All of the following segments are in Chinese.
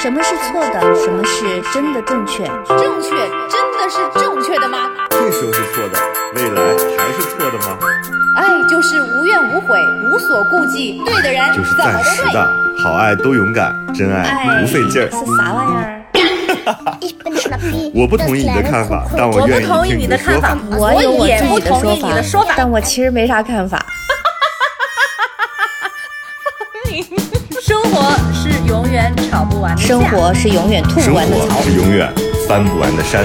什么是错的？什么是真的正确？正确真的是正确的吗？这时候是错的，未来还是错的吗？爱就是无怨无悔，无所顾忌，对的人就是。暂时的，好爱都勇敢，真爱不费劲儿。是啥玩意儿？我不同意你的看法，但我愿意我不同意听你的看法的说法。，我有我也自己的不同意你的说法。但我其实没啥看法。吵不完的架生活是永远吐不完的槽活。是永远翻不完的山。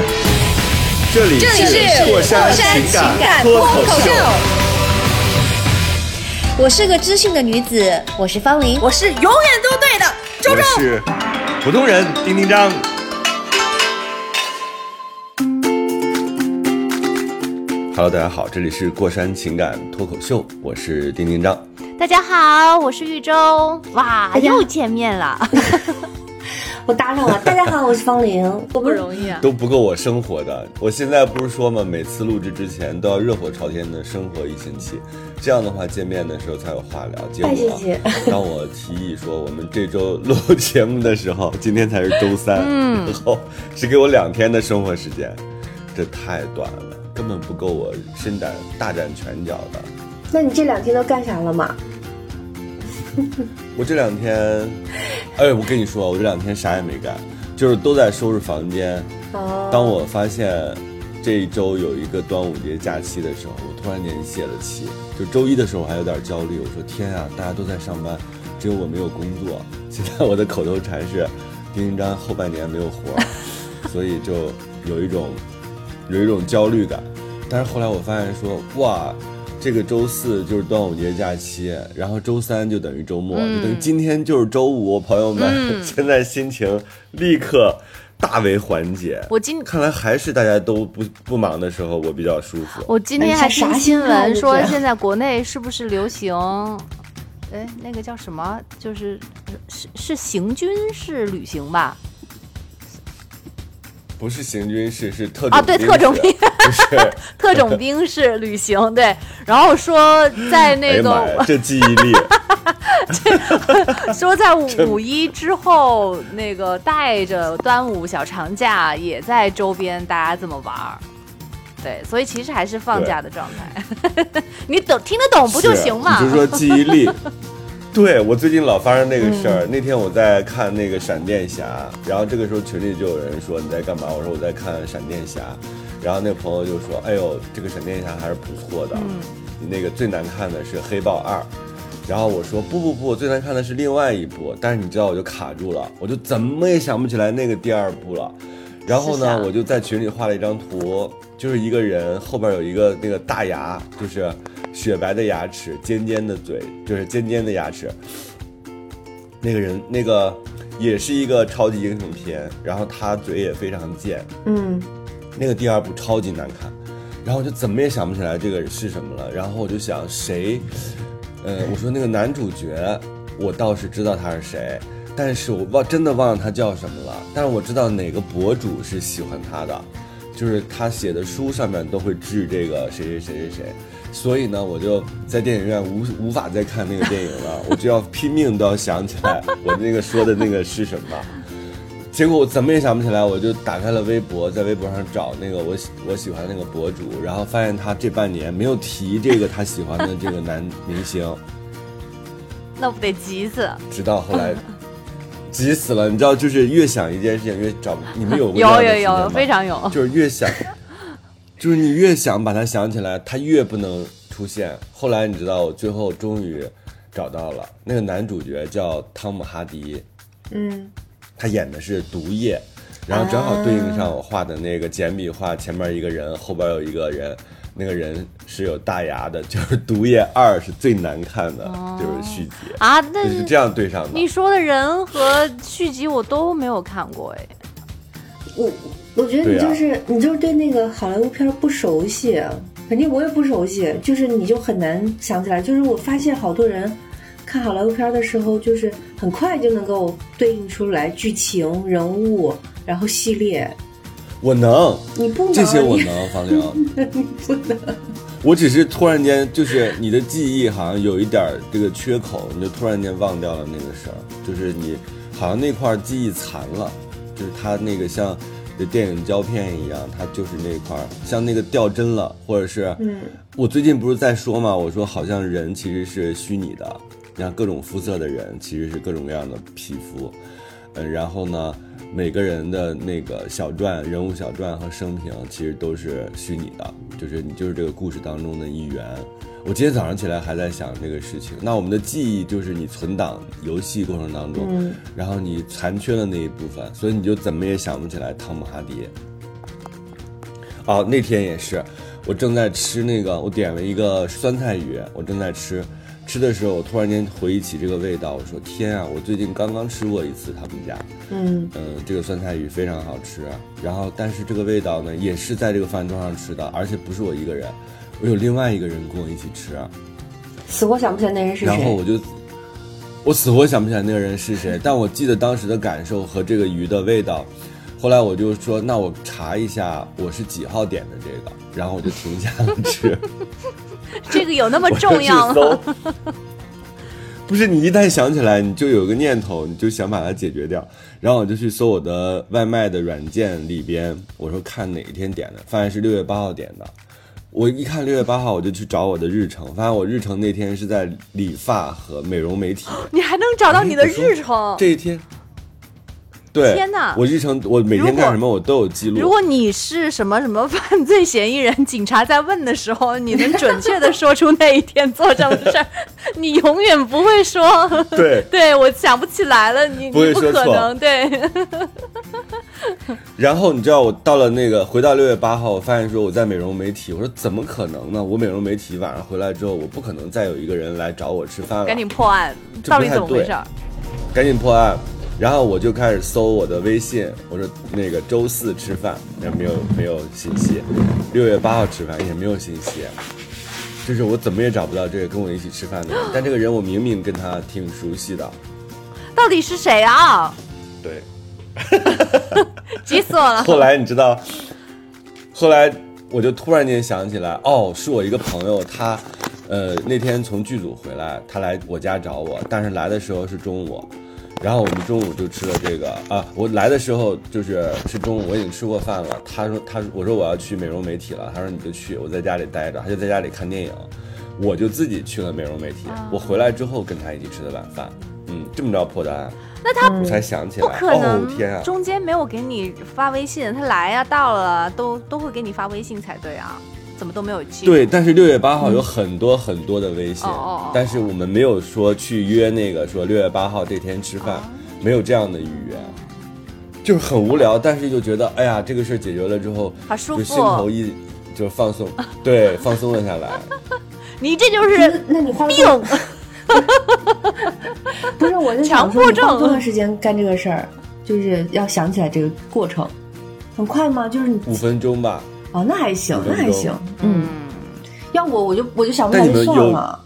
这里这里是过山情感脱口秀，我是个知性的女子，我是方玲。我是永远都对的，周我周。是普通人丁丁张。Hello，大家好，这里是过山情感脱口秀，我是丁丁张。大家好，我是玉州。哇，又见面了。我打扰了。大家好，我是方玲。多不容易啊！都不够我生活的。我现在不是说嘛，每次录制之前都要热火朝天的生活一星期，这样的话见面的时候才有话聊。结果当我提议说我们这周录节目的时候，今天才是周三，嗯然后只给我两天的生活时间，这太短了，根本不够我伸展大展拳脚的。那你这两天都干啥了嘛？我这两天，哎，我跟你说，我这两天啥也没干，就是都在收拾房间。哦，当我发现这一周有一个端午节假期的时候，我突然间泄了气。就周一的时候我还有点焦虑，我说天啊，大家都在上班，只有我没有工作。现在我的口头禅是丁丁章后半年没有活，所以就有一种有一种焦虑感。但是后来我发现说，哇。这个周四就是端午节假期，然后周三就等于周末，就等于今天就是周五，朋友们，现在心情立刻大为缓解。我今看来还是大家都不不忙的时候，我比较舒服。我今天还听新闻说，现在国内是不是流行？哎，那个叫什么？就是是是行军式旅行吧？不是行军式，是特种啊，对，兵特种兵。特种兵式旅行，对。然后说在哎那个，这记忆力，这说在五一之后，那个带着端午小长假，也在周边大家这么玩儿。对，所以其实还是放假的状态。你懂听得懂不就行嘛？你就说记忆力。对我最近老发生那个事嗯儿，那天我在看那个闪电侠，然后这个时候群里就有人说你在干嘛？我说我在看闪电侠，然后那个朋友就说：“哎呦，这个闪电侠还是不错的，嗯那个最难看的是黑豹二。”然后我说：“不不不，最难看的是另外一部。”但是你知道，我就卡住了，我就怎么也想不起来那个第二部了。然后呢，我就在群里画了一张图，就是一个人后边有一个那个大牙，就是雪白的牙齿，尖尖的嘴，就是尖尖的牙齿。那个人那个也是一个超级英雄片，然后他嘴也非常贱，嗯，那个第二部超级难看，然后我就怎么也想不起来这个是什么了，然后我就想谁，呃，我说那个男主角，我倒是知道他是谁，但是我忘真的忘了他叫什么了，但是我知道哪个博主是喜欢他的，就是他写的书上面都会致这个谁谁谁谁谁，所以呢，我就在电影院无无法再看那个电影了，我就要拼命都要想起来我那个说的那个是什么。结果我怎么也想不起来，我就打开了微博，在微博上找那个 我喜我喜欢那个博主，然后发现他这半年没有提这个他喜欢的这个男明星，那不得急死？直到后来 急死了。你知道，就是越想一件事情越找不，你们有过这有有有，非常有。就是越想，就是你越想把他想起来，他越不能出现。后来你知道，我最后终于找到了那个男主角叫汤姆哈迪，嗯，他演的是毒液，然后正好对应上我画的那个简笔画，前面一个人，后边有一个人，那个人是有大牙的，就是毒液二是最难看的，就是续集，啊，那就是这样对上的你。说的人和续集我都没有看过哎。我我觉得你就是、你就是对那个好莱坞片不熟悉，肯定我也不熟悉，就是你就很难想起来。就是我发现好多人看好莱坞片儿的时候，就是很快就能够对应出来剧情、人物，然后系列。我能，你不能，这些我能，房玲。你不能。我只是突然间，就是你的记忆好像有一点儿这个缺口，你就突然间忘掉了那个事儿。就是你好像那块记忆残了，就是它那个像这电影胶片一样，它就是那块儿像那个掉帧了，或者是，嗯，我最近不是在说嘛，我说好像人其实是虚拟的，像各种肤色的人其实是各种各样的皮肤，嗯，然后呢，每个人的那个小传、人物小传和生平其实都是虚拟的，就是你就是这个故事当中的一员。我今天早上起来还在想这个事情。那我们的记忆就是你存档游戏过程当中，嗯然后你残缺的那一部分，所以你就怎么也想不起来汤姆哈迪。哦，那天也是，我正在吃那个，我点了一个酸菜鱼，我正在吃，吃的时候我突然间回忆起这个味道，我说天啊，我最近刚刚吃过一次他们家，嗯嗯，这个酸菜鱼非常好吃，然后但是这个味道呢，也是在这个饭桌上吃的，而且不是我一个人，我有另外一个人跟我一起吃，死活想不起来那人是谁。然后我就，我死活想不起来那个人是谁，但我记得当时的感受和这个鱼的味道。后来我就说，那我查一下我是几号点的这个，然后我就停下了吃。这个有那么重要吗？不是你一旦想起来，你就有个念头，你就想把它解决掉。然后我就去搜我的外卖的软件里边，我说看哪一天点的，发现是六月八号点的。我一看六月八号，我就去找我的日程，发现我日程那天是在理发和美容美体。你还能找到你的日程？这一天，对，天哪我日程我每天干什么我都有记录。如果你是什么什么犯罪嫌疑人，警察在问的时候，你能准确的说出那一天做什么事儿，你永远不会说。对，对，我想不起来了，你不会你不说错可能，对，然后你知道我到了那个回到六月八号，我发现说我在美容美体，我说怎么可能呢？我美容美体晚上回来之后，我不可能再有一个人来找我吃饭了，赶紧破案，到底怎么回事儿？赶紧破案。然后我就开始搜我的微信，我说那个周四吃饭，也没有没有信息；六月八号吃饭也没有信息，就是我怎么也找不到这个跟我一起吃饭的人。但这个人我明明跟他挺熟悉的，到底是谁啊？对。急死我了！后来你知道，后来我就突然间想起来，哦，是我一个朋友，他，呃，那天从剧组回来，他来我家找我，但是来的时候是中午，然后我们中午就吃了这个。啊，我来的时候就是是中午，我已经吃过饭了。他说他我说我要去美容美体了，他说你就去，我在家里待着，他就在家里看电影，我就自己去了美容美体。我回来之后跟他一起吃的晚饭，嗯，这么着破的案，那他我才想起来。不来，可能哦天啊！中间没有给你发微信，他来呀、到了都都会给你发微信才对啊，怎么都没有记？对，但是六月八号有很多很多的微信，哦哦哦但是我们没有说去约那个说六月八号这天吃饭，没有这样的预约，就是很无聊，但是就觉得哎呀，这个事儿解决了之后，好舒就心头。一就放松，对，放松了下来。你这就是那你病，不是我就想说，强迫症你花多长时间干这个事儿？就是要想起来这个过程，很快吗？就是你五分钟吧，哦，那还行那还行，嗯。要我我就我就想不起来就算了。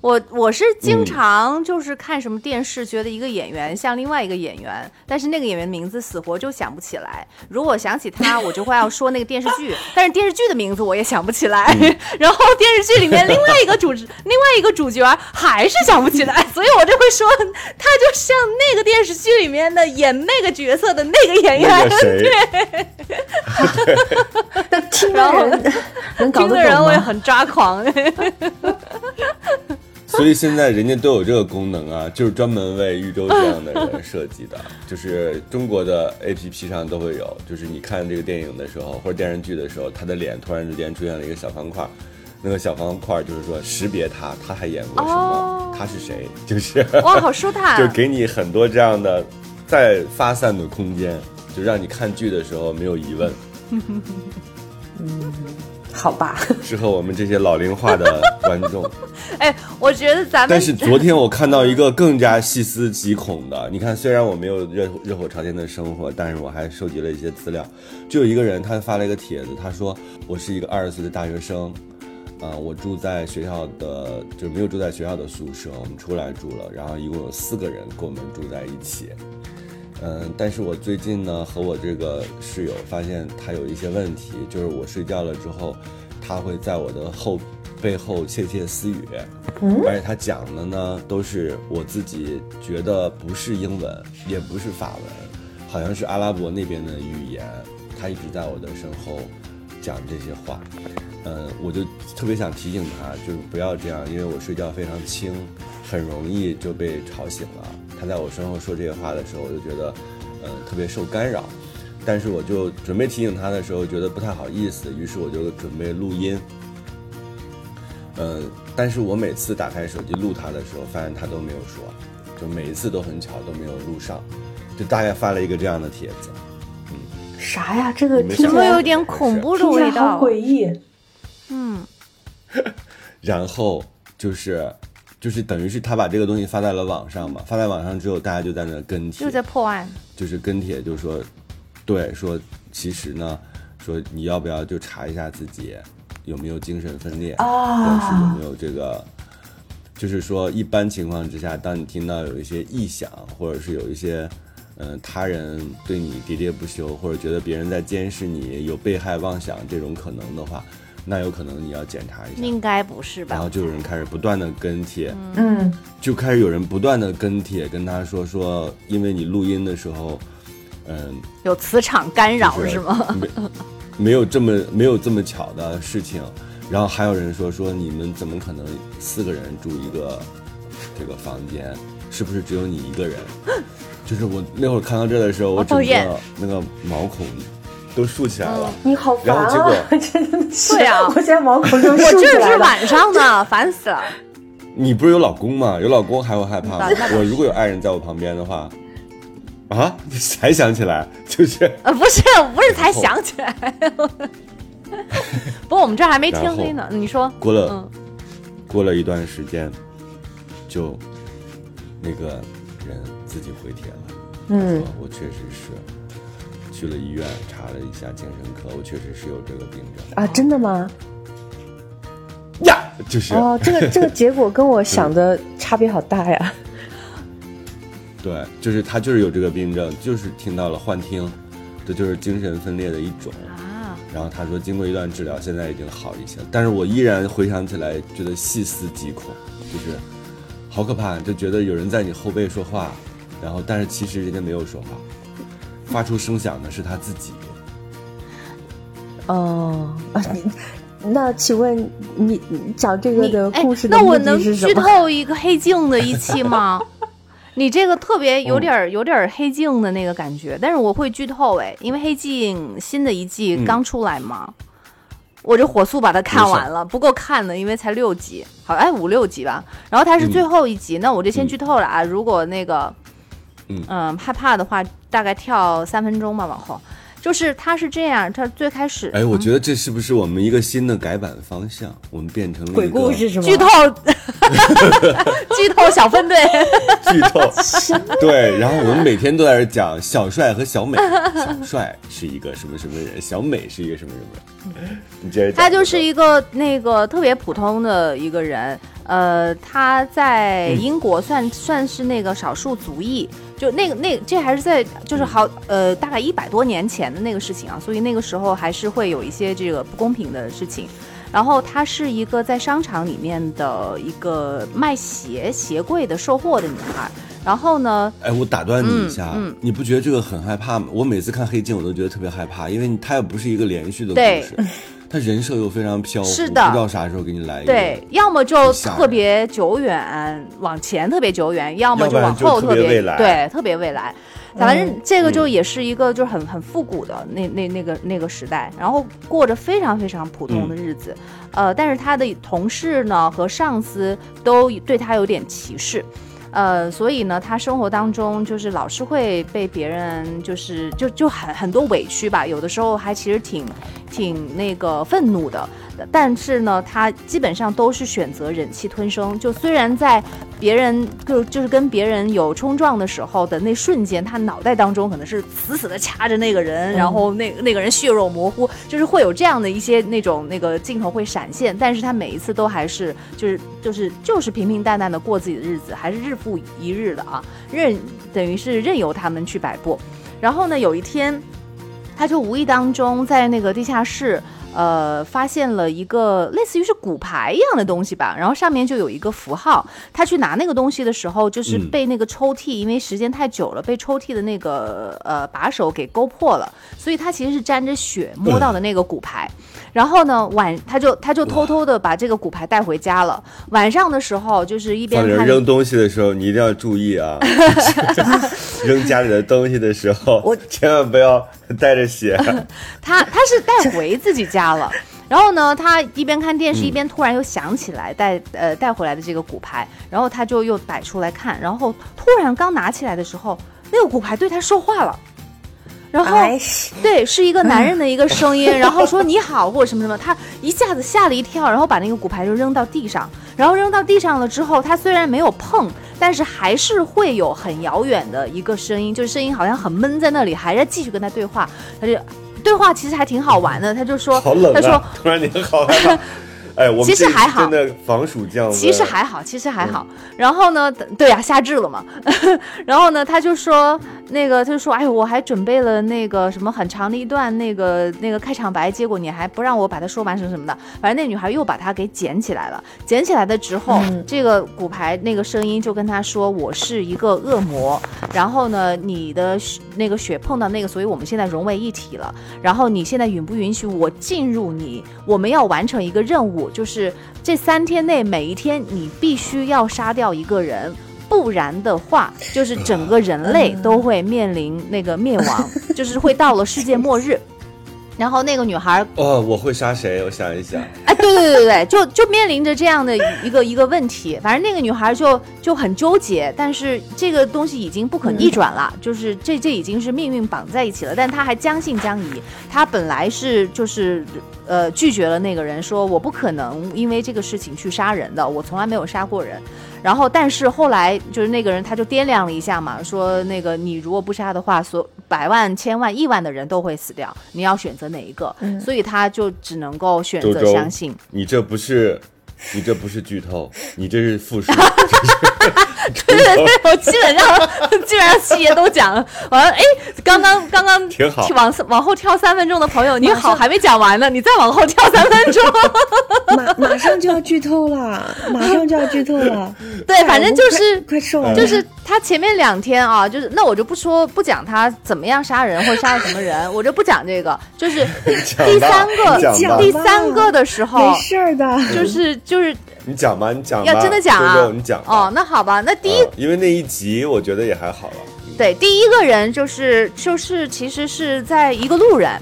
我我是经嗯常就是看什么电视，觉得一个演员像另外一个演员，但是那个演员名字死活就想不起来。如果想起他，我就会要说那个电视剧，但是电视剧的名字我也想不起来。嗯 然后电视剧里面另外一个主另外一个主角还是想不起来，所以我就会说他就像那个电视剧里面的演那个角色的那个演那员。个谁，那听然后的人 能搞听的人我也？很抓狂。所以现在人家都有这个功能啊，就是专门为豫州这样的人 设计的，就是中国的 A P P 上都会有，就是你看这个电影的时候或者电视剧的时候，他的脸突然之间出现了一个小方块，那个小方块就是说识别他，他还演过什么，哦他是谁，就是哇，好舒坦！就给你很多这样的再发散的空间，就让你看剧的时候没有疑问，好吧，适合我们这些老龄化的观众。哎，我觉得咱们但是昨天我看到一个更加细思极恐的，你看，虽然我没有热热火朝天的生活，但是我还收集了一些资料。就有一个人，他发了一个帖子，他说我是一个二十岁的大学生，啊、我住在学校的，就是没有住在学校的宿舍，我们出来住了，然后一共有四个人跟我们住在一起。嗯，但是我最近呢和我这个室友发现他有一些问题，就是我睡觉了之后，他会在我的后背后窃窃私语，嗯？而且他讲的呢都是我自己觉得不是英文，也不是法文，好像是阿拉伯那边的语言，他一直在我的身后讲这些话，嗯，我就特别想提醒他，就是不要这样，因为我睡觉非常轻，很容易就被吵醒了。他在我身后说这些话的时候，我就觉得，嗯，特别受干扰。但是我就准备提醒他的时候，觉得不太好意思，于是我就准备录音。呃，但是我每次打开手机录他的时候，发现他都没有说，就每一次都很巧都没有录上，就大概发了一个这样的帖子。嗯啥呀？这个听着有点恐怖的听起来味道好？诡异。嗯，然后就是，就是等于是他把这个东西发在了网上嘛，发在网上之后，大家就在那跟帖就，在破案。就是跟帖，就说，对，说其实呢，说你要不要就查一下自己有没有精神分裂，啊或者是有没有这个，就是说一般情况之下，当你听到有一些异响，或者是有一些。嗯，他人对你喋喋不休，或者觉得别人在监视你，有被害妄想这种可能的话，那有可能你要检查一下。应该不是吧？然后就有人开始不断的跟帖，嗯，就开始有人不断的跟帖，跟他说说，因为你录音的时候，嗯，有磁场干扰就是吗？没没有这么没有这么巧的事情，然后还有人说说你们怎么可能四个人住一个这个房间？是不是只有你一个人？就是我那会儿看到这的时候，我整个那个毛孔都竖起来了。你好烦然后结啊！果 真的是，对啊我现在毛孔都我竖起这是。晚上呢，烦死了。你不是有老公吗？有老公还会害怕吗？我如果有爱人在我旁边的话，啊，你才想起来，就是呃，不是，不是才想起来。不过我们这还没天黑呢。你说，过了、嗯过了一段时间，就那个人自己回帖了，嗯我确实是去了医院查了一下精神科，我确实是有这个病症啊，真的吗？呀，就是、哦，这个这个结果跟我 想的差别好大呀。对，就是他就是有这个病症，就是听到了幻听，这就是精神分裂的一种。啊，然后他说，经过一段治疗，现在已经好一些了。但是我依然回想起来，觉得细思极恐，就是好可怕，就觉得有人在你后背说话，然后但是其实人家没有说话，发出声响的是他自己。哦，啊，你那请问你你讲这个的故事，的那我能剧？透一个黑镜的一期吗？你这个特别有点儿有点儿黑镜的那个感觉，但是我会剧透哎，因为黑镜新的一季嗯刚出来嘛，我就火速把它看完了，不够看的，因为才六集，好哎五六集吧，然后它是最后一集，那我就先剧透了啊，如果那个嗯。害怕的话，大概跳三分钟吧，往后。就是他是这样，他最开始哎，我觉得这是不是我们一个新的改版方向？我们变成了一个鬼故事是吗？剧透，剧透小分队，剧透，对，然后我们每天都在这讲小帅和小美，小帅是一个什么什么人，小美是一个什么什么人，你接着。他就是一个那个特别普通的一个人，呃，他在英国算、算是那个少数族裔，就那个那这还是在就是好呃大概一百多年前的那个事情啊，所以那个时候还是会有一些这个不公平的事情。然后她是一个在商场里面的一个卖鞋鞋柜的售货的女孩。然后呢，哎，我打断你一下，嗯嗯你不觉得这个很害怕吗？我每次看黑镜，我都觉得特别害怕，因为它又不是一个连续的故对事，它人设又非常飘忽，是的不知道啥时候给你来一个。对，要么就特别久远，往前特别久远，要么就往后特别别未来对，特别未来。反正这个就嗯也是一个就是很很复古的那那那个那个时代，然后过着非常非常普通嗯的日子，呃，但是他的同事呢和上司都对他有点歧视。呃，所以呢，他生活当中就是老是会被别人就是就就很很多委屈吧，有的时候还其实挺挺那个愤怒的，但是呢，他基本上都是选择忍气吞声。就虽然在别人就就是跟别人有冲撞的时候的那瞬间，他脑袋当中可能是死死的掐着那个人，然后那那个人血肉模糊，就是会有这样的一些那种那个镜头会闪现，但是他每一次都还是就是就是就是平平淡淡的过自己的日子，还是日复一日的啊，任等于是任由他们去摆布。然后呢，有一天。他就无意当中在那个地下室，呃发现了一个类似于是骨牌一样的东西吧，然后上面就有一个符号。他去拿那个东西的时候，就是嗯被那个抽屉，因为时间太久了，被抽屉的那个呃把手给勾破了，所以他其实是沾着血摸到的那个骨牌。然后呢，晚他就他就偷偷的把这个骨牌带回家了。晚上的时候，就是一边看扔东西的时候，你一定要注意啊！扔家里的东西的时候，我千万不要带着血。他他是带回自己家了。然后呢，他一边看电视，一边突然又想起来带呃带回来的这个骨牌，然后他就又摆出来看，然后突然刚拿起来的时候，那个骨牌对他说话了，然后哎，对，是一个男人的一个声音，然后说你好或者什么什么，他一下子吓了一跳，然后把那个骨牌就扔到地上，然后扔到地上了之后，他虽然没有碰，但是还是会有很遥远的一个声音，就是声音好像很闷在那里，还在继续跟他对话，他就对话其实还挺好玩的，他就说，好冷他说啊！突然间好害怕。哎，我们其实还好真的防暑降温。其实还好，其实还好。然后呢，对呀、夏至了嘛。然后呢，他就说那个，他就说，哎，我还准备了那个什么很长的一段那个那个开场白，结果你还不让我把它说完什么什么的。反正那女孩又把它给捡起来了。捡起来的之后，这个骨牌那个声音就跟他说，我是一个恶魔。然后呢，你的血那个血碰到那个，所以我们现在融为一体了。然后你现在允不允许我进入你？我们要完成一个任务，就是这三天内每一天你必须要杀掉一个人。不然的话，就是整个人类都会面临那个灭亡，就是会到了世界末日。然后那个女孩哦，我会杀谁？我想一想，哎，对对对对，就就面临着这样的一个一个问题。反正那个女孩就就很纠结，但是这个东西已经不可逆转了，就是这这已经是命运绑在一起了。但她还将信将疑，她本来是就是呃拒绝了那个人，说我不可能因为这个事情去杀人的，我从来没有杀过人。然后，但是后来就是那个人他就掂量了一下嘛，说那个你如果不杀的话，所百万、千万、亿万的人都会死掉，你要选择哪一个？所以他就只能够选择相信。你这不是，你这不是剧透，你这是复述。对对对，我基本上基本上细节都讲了。完了，哎，刚刚刚刚挺好往往后跳三分钟的朋友，你好，还没讲完呢，你再往后跳三分钟。马马上就要剧透了，马上就要剧透了。对，反正就是快快说完了，就是他前面两天啊，就是那我就不说不讲他怎么样杀人或者杀了什么人，我就不讲这个。就是第三个第三个的时候没，事儿的。就是就是你讲吧，你讲吧。要真的讲啊。哦，那好吧，那第一嗯因为那一集我觉得也还好了。对，第一个人就是就是其实是在一个路人，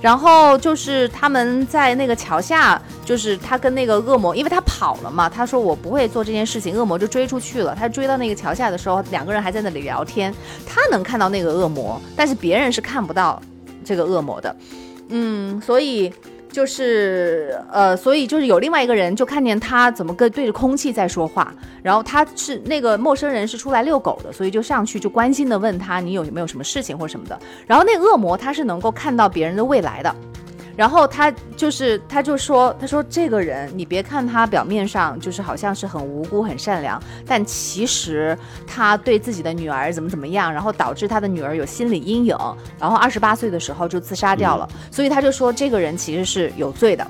然后就是他们在那个桥下，就是他跟那个恶魔，因为他跑了嘛，他说我不会做这件事情，恶魔就追出去了。他追到那个桥下的时候，两个人还在那里聊天，他能看到那个恶魔，但是别人是看不到这个恶魔的。嗯，所以就是呃，所以就是有另外一个人就看见他怎么跟对着空气在说话，然后他是那个陌生人是出来遛狗的，所以就上去就关心的问他你有没有什么事情或什么的。然后那恶魔他是能够看到别人的未来的，然后他就是他就说他说这个人你别看他表面上就是好像是很无辜很善良，但其实他对自己的女儿怎么怎么样，然后导致他的女儿有心理阴影，然后二十八岁的时候就自杀掉了，所以他就说这个人其实是有罪的。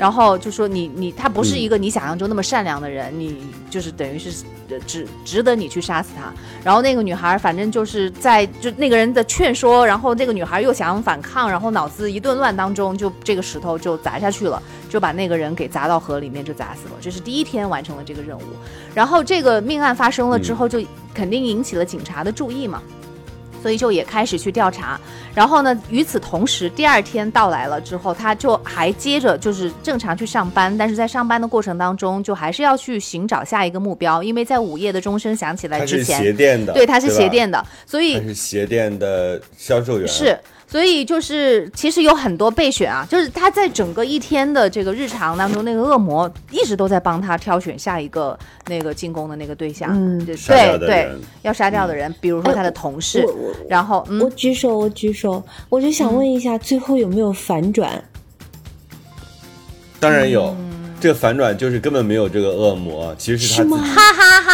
然后就说你你他不是一个你想象中那么善良的人，你就是等于是呃值值得你去杀死他。然后那个女孩反正就是在就那个人的劝说，然后那个女孩又想反抗，然后脑子一顿乱当中，就这个石头就砸下去了，就把那个人给砸到河里面就砸死了。这是第一天完成了这个任务。然后这个命案发生了之后，就肯定引起了警察的注意嘛。所以就也开始去调查，然后呢，与此同时，第二天到来了之后，他就还接着就是正常去上班，但是在上班的过程当中，就还是要去寻找下一个目标，因为在午夜的钟声响起来他是之前，鞋店的，对，他是鞋，店的，所以他是鞋店的销售员。是，所以就是其实有很多备选啊，就是他在整个一天的这个日常当中，那个恶魔一直都在帮他挑选下一个那个进攻的那个对象，嗯对对要杀掉的人，比如说他的同事，然后嗯我，举手，我举手，我就想问一下，最后有没有反转？当然有。嗯这个反转就是根本没有这个恶魔，其实是他自己。哈哈哈哈！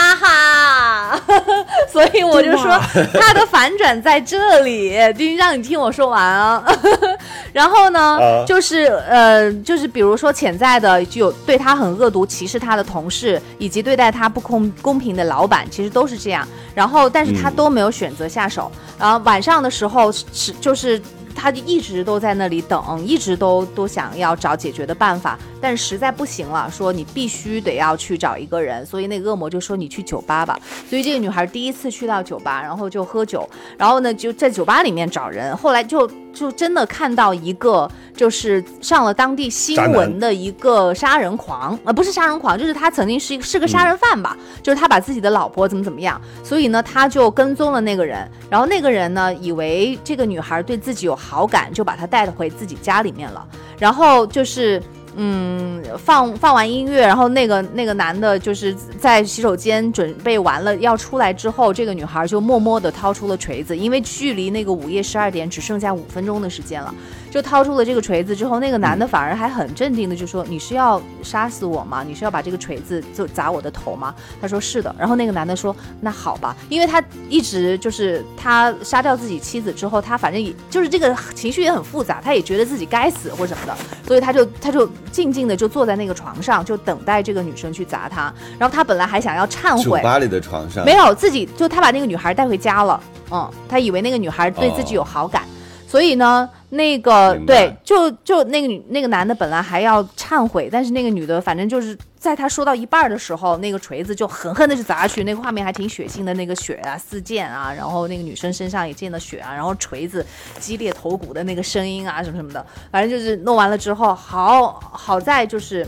所以我就说他的反转在这里，丁让你听我说完啊。然后呢，啊就是呃，就是比如说潜在的就有对他很恶毒、歧视他的同事，以及对待他不公公平的老板，其实都是这样。然后，但是他都没有选择下手。然后晚上的时候是就是。他就一直都在那里等，一直都都想要找解决的办法，但实在不行了，说你必须得要去找一个人，所以那个恶魔就说你去酒吧吧。所以这个女孩第一次去到酒吧，然后就喝酒，然后呢就在酒吧里面找人，后来就就真的看到一个就是上了当地新闻的一个杀人狂，呃不是杀人狂，就是他曾经是一个是个杀人犯吧，就是他把自己的老婆怎么怎么样，所以呢他就跟踪了那个人，然后那个人呢以为这个女孩对自己有好感，就把她带回自己家里面了，然后就是。嗯，放放完音乐，然后那个那个男的就是在洗手间准备完了要出来之后，这个女孩就默默地掏出了锤子，因为距离那个午夜十二点只剩下五分钟的时间了，就掏出了这个锤子之后，那个男的反而还很镇定的就说：“你是要杀死我吗？你是要把这个锤子就砸我的头吗？”他说：“是的。”然后那个男的说：“那好吧，因为他一直就是他杀掉自己妻子之后，他反正也就是这个情绪也很复杂，他也觉得自己该死或什么的，所以他就他就。静静的就坐在那个床上，就等待这个女生去砸他。然后他本来还想要忏悔，酒吧里的床上没有自己，就他把那个女孩带回家了。嗯，他以为那个女孩对自己有好感，所以呢，那个对，就就那个女那个男的本来还要忏悔，但是那个女的反正就是在他说到一半的时候，那个锤子就狠狠的就砸下去，那个画面还挺血腥的，那个血啊四溅啊，然后那个女生身上也溅了血啊，然后锤子激烈头骨的那个声音啊什么什么的，反正就是弄完了之后，好好在就是。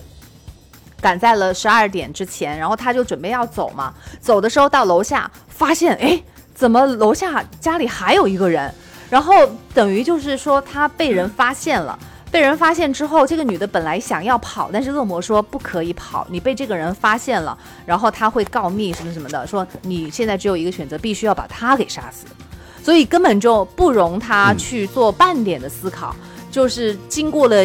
赶在了十二点之前，然后他就准备要走嘛。走的时候到楼下，发现哎，怎么楼下家里还有一个人？然后等于就是说他被人发现了。被人发现之后，这个女的本来想要跑，但是恶魔说不可以跑，你被这个人发现了，然后他会告密什么什么的，说你现在只有一个选择，必须要把他给杀死。所以根本就不容他去做半点的思考，就是经过了。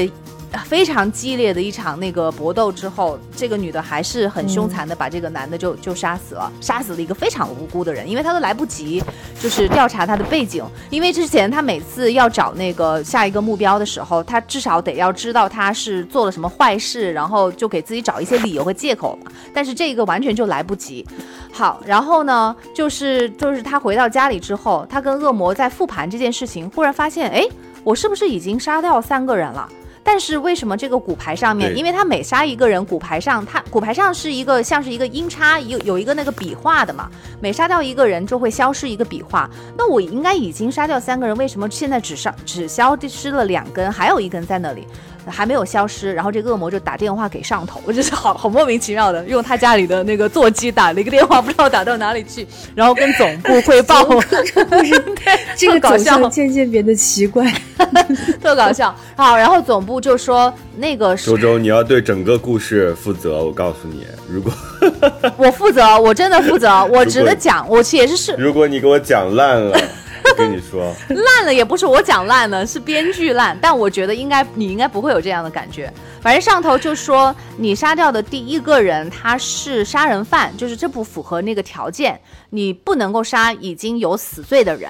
非常激烈的一场那个搏斗之后，这个女的还是很凶残的把这个男的就就杀死了，杀死了一个非常无辜的人，因为他都来不及就是调查他的背景，因为之前他每次要找那个下一个目标的时候，他至少得要知道他是做了什么坏事，然后就给自己找一些理由和借口嘛。但是这个完全就来不及。好，然后呢，就是就是他回到家里之后，他跟恶魔在复盘这件事情，忽然发现，哎，我是不是已经杀掉三个人了？但是为什么这个骨牌上面？因为他每杀一个人，骨牌上他骨牌上是一个像是一个音叉，有有一个那个笔画的嘛。每杀掉一个人就会消失一个笔画。那我应该已经杀掉三个人，为什么现在只杀只消失了两根，还有一根在那里？还没有消失，然后这个恶魔就打电话给上头，我就是好好莫名其妙的用他家里的那个座机打了一个电话，不知道打到哪里去，然后跟总部汇报。这不是这个走向渐渐变得奇怪，特搞笑。好，然后总部就说那个周周，你要对整个故事负责。我告诉你，如果我负责，我真的负责，我值得讲，我也是是。如果你给我讲烂了。跟你说，烂了也不是我讲烂了，是编剧烂。但我觉得应该，你应该不会有这样的感觉。反正上头就说你杀掉的第一个人他是杀人犯，就是这不符合那个条件，你不能够杀已经有死罪的人。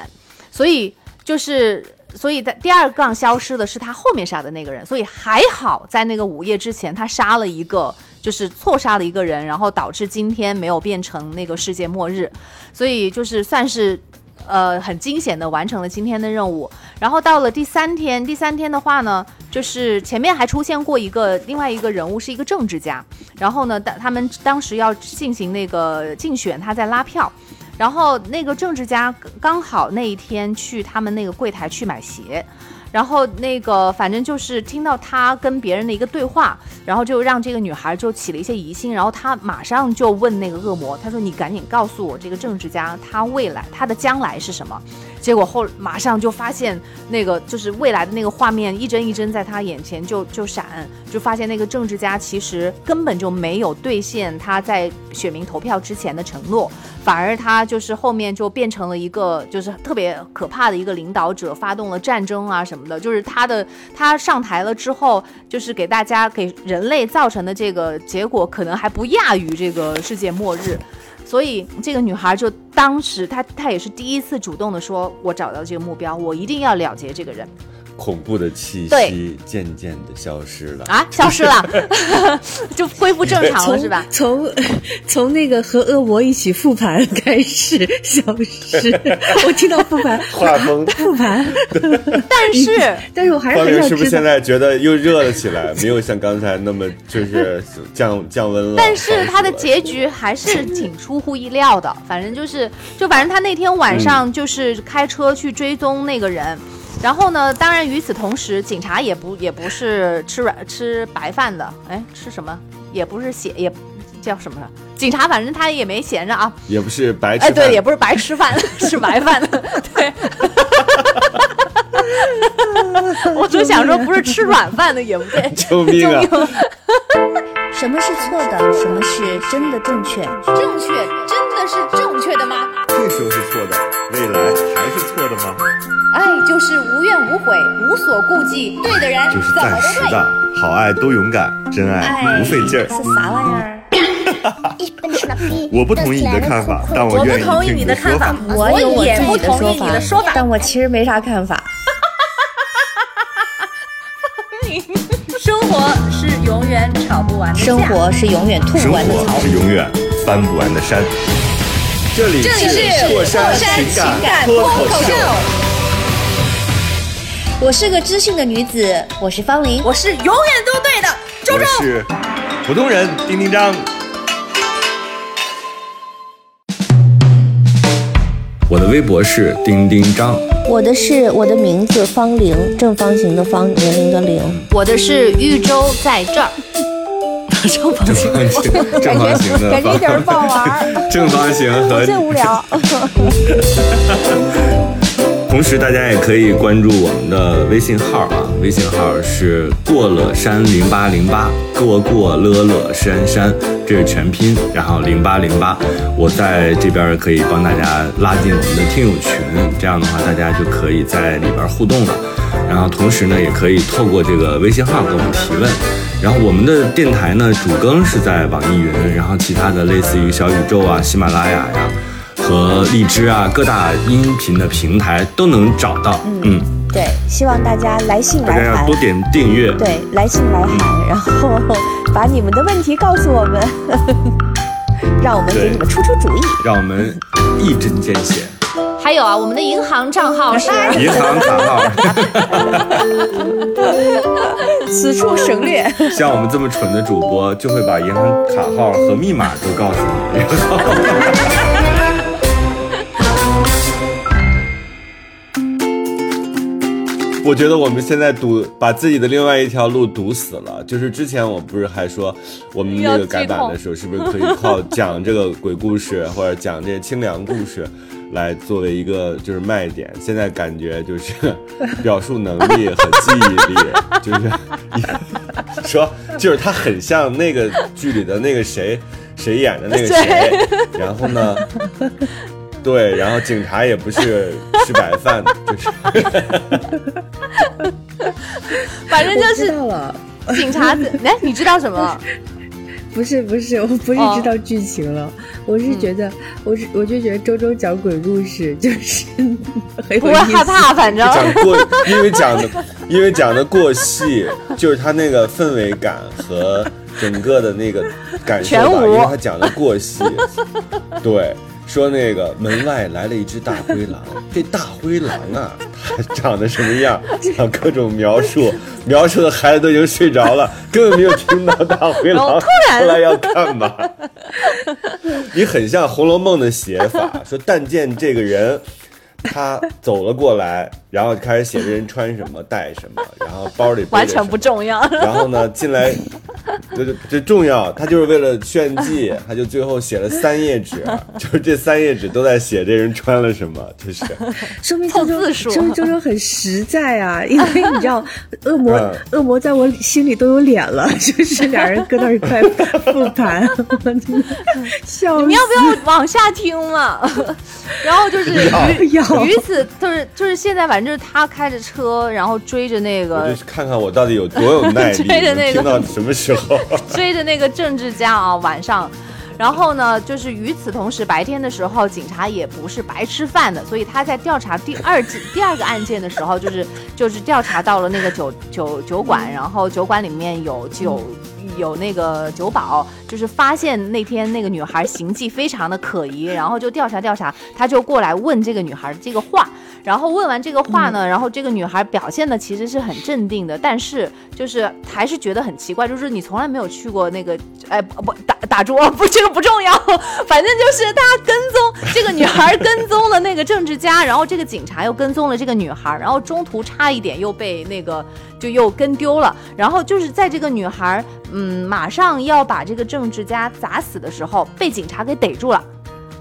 所以就是，所以在第二杠消失的是他后面杀的那个人。所以还好，在那个午夜之前，他杀了一个，就是错杀了一个人，然后导致今天没有变成那个世界末日。所以就是算是。呃，很惊险的完成了今天的任务，然后到了第三天，第三天的话呢，就是前面还出现过一个另外一个人物，是一个政治家，然后呢，他们当时要进行那个竞选，他在拉票，然后那个政治家刚好那一天去他们那个柜台去买鞋。然后那个反正就是听到他跟别人的一个对话，然后就让这个女孩就起了一些疑心，然后他马上就问那个恶魔，他说：“你赶紧告诉我这个政治家他未来他的将来是什么？”结果后马上就发现那个就是未来的那个画面一帧一帧在他眼前就就闪，就发现那个政治家其实根本就没有兑现他在选民投票之前的承诺。反而他就是后面就变成了一个就是特别可怕的一个领导者，发动了战争啊什么的。就是他的他上台了之后，就是给大家给人类造成的这个结果，可能还不亚于这个世界末日。所以这个女孩就当时她她也是第一次主动的说，我找到这个目标，我一定要了结这个人。恐怖的气息渐渐的消失了。啊，消失了，就恢复正常了是吧？从从那个和恶魔一起复盘开始消失，我听到复盘画风，复盘，但是但是我还是方很想是不是现。在觉得又热了起来？没有像刚才那么就是降降温了。但是他的结局还是挺出乎意料的，反正就是，就反正他那天晚上就是开车去追踪那个人，然后呢，当然与此同时，警察也不也不是吃软吃白饭的，哎，吃什么？也不是写，也叫什么了？警察反正他也没闲着啊，也不是白吃哎，对，也不是白吃饭，是白饭的，对。我就想说，不是吃软饭的也不对，救命啊！什么是错的？什么是真的正确？正确真的是正确的吗？这时候是错的，未来还是错的吗？爱就是无怨无悔，无所顾忌，对的人就是怎么都对。暂时的，好爱都勇敢，真爱不费劲儿。是啥玩意儿？我不同意你的看法，但我我愿意不同意听你的看法的说法。，我也不同意己的说法，你的说法。但我其实没啥看法。生活是永远吵不完的架。生活是永远吐生不完的草活。是永远翻不完的山。这里是过山情情感脱口秀，我是个知性的女子，我是方玲。我是永远都对的周我周。是普通人丁丁张。我的微博是丁丁张，我的是我的名字方玲，正方形的方，年龄的龄。我的是豫州在这儿。正方形，正方形的 方，不好玩，正方形和最无聊。同时，大家也可以关注我们的微信号啊，微信号是过了山零八零八，过过乐乐山山，这是全拼，然后零八零八，我在这边可以帮大家拉进我们的听友群，这样的话大家就可以在里边互动了。然后同时呢，也可以透过这个微信号给我们提问。然后我们的电台呢，主更是在网易云，然后其他的类似于小宇宙啊、喜马拉雅呀、和荔枝啊各大音频的平台都能找到。嗯，对，希望大家来信来函大家要多。点订阅。对，来信来函，然后把你们的问题告诉我们，让我们给你们出出主意。让我们一针见血。还有啊，我们的银行账号是银行卡号，此处省略。像我们这么蠢的主播，就会把银行卡号和密码都告诉你。我觉得我们现在堵把自己的另外一条路堵死了。就是之前我不是还说，我们那个改版的时候，是不是可以靠讲这个鬼故事或者讲这些清凉故事，来作为一个就是卖点？现在感觉就是表述能力和记忆力，就是说就是他很像那个剧里的那个谁谁演的那个谁，然后呢。对，然后警察也不是吃白饭的，就是。反正就是警察子。哎，你知道什么？不是不是，我不是哦知道剧情了，我是觉得，我是我就觉得周周讲鬼故事就是很有不会意思害怕，反正。讲过，因为讲的，因为讲的过细，就是他那个氛围感和整个的那个感受吧，因为他讲的过细，对。说那个门外来了一只大灰狼，这大灰狼啊，它长得什么样？啊各种描述，描述的孩子都已经睡着了，根本没有听到大灰狼突然 后来要干嘛。你很像《红楼梦》的写法，说但见这个人，他走了过来，然后开始写这人穿什么带什么，然后包里完全不重要。然后呢，进来，这这这重要，他就是为了炫技，他就最后写了三页纸，就是这三页纸都在写这人穿了什么，就是。说明周周凑字数。说明周周很实在啊，因为你知道，恶魔嗯。恶魔在我心里都有脸了，就是俩人搁那儿快复盘，笑死。你们要不要往下听嘛？然后就是于要于此就是就是现在反正就是他开着车，然后追着那我个就看看我到底有多有耐力，追着那个到什么时候？追着那个政治家啊，晚上，然后呢，就是与此同时，白天的时候，警察也不是白吃饭的，所以他在调查第二件第二个案件的时候，就是就是调查到了那个酒酒酒馆，然后酒馆里面有酒。有那个酒保，就是发现那天那个女孩行迹非常的可疑，然后就调查调查，他就过来问这个女孩这个话，然后问完这个话呢，然后这个女孩表现的其实是很镇定的，但是就是还是觉得很奇怪，就是你从来没有去过那个，哎不不打打住，不这个不重要，反正就是他跟踪这个女孩，跟踪了那个政治家，然后这个警察又跟踪了这个女孩，然后中途差一点又被那个就又跟丢了，然后就是在这个女孩。嗯，马上要把这个政治家砸死的时候，被警察给逮住了，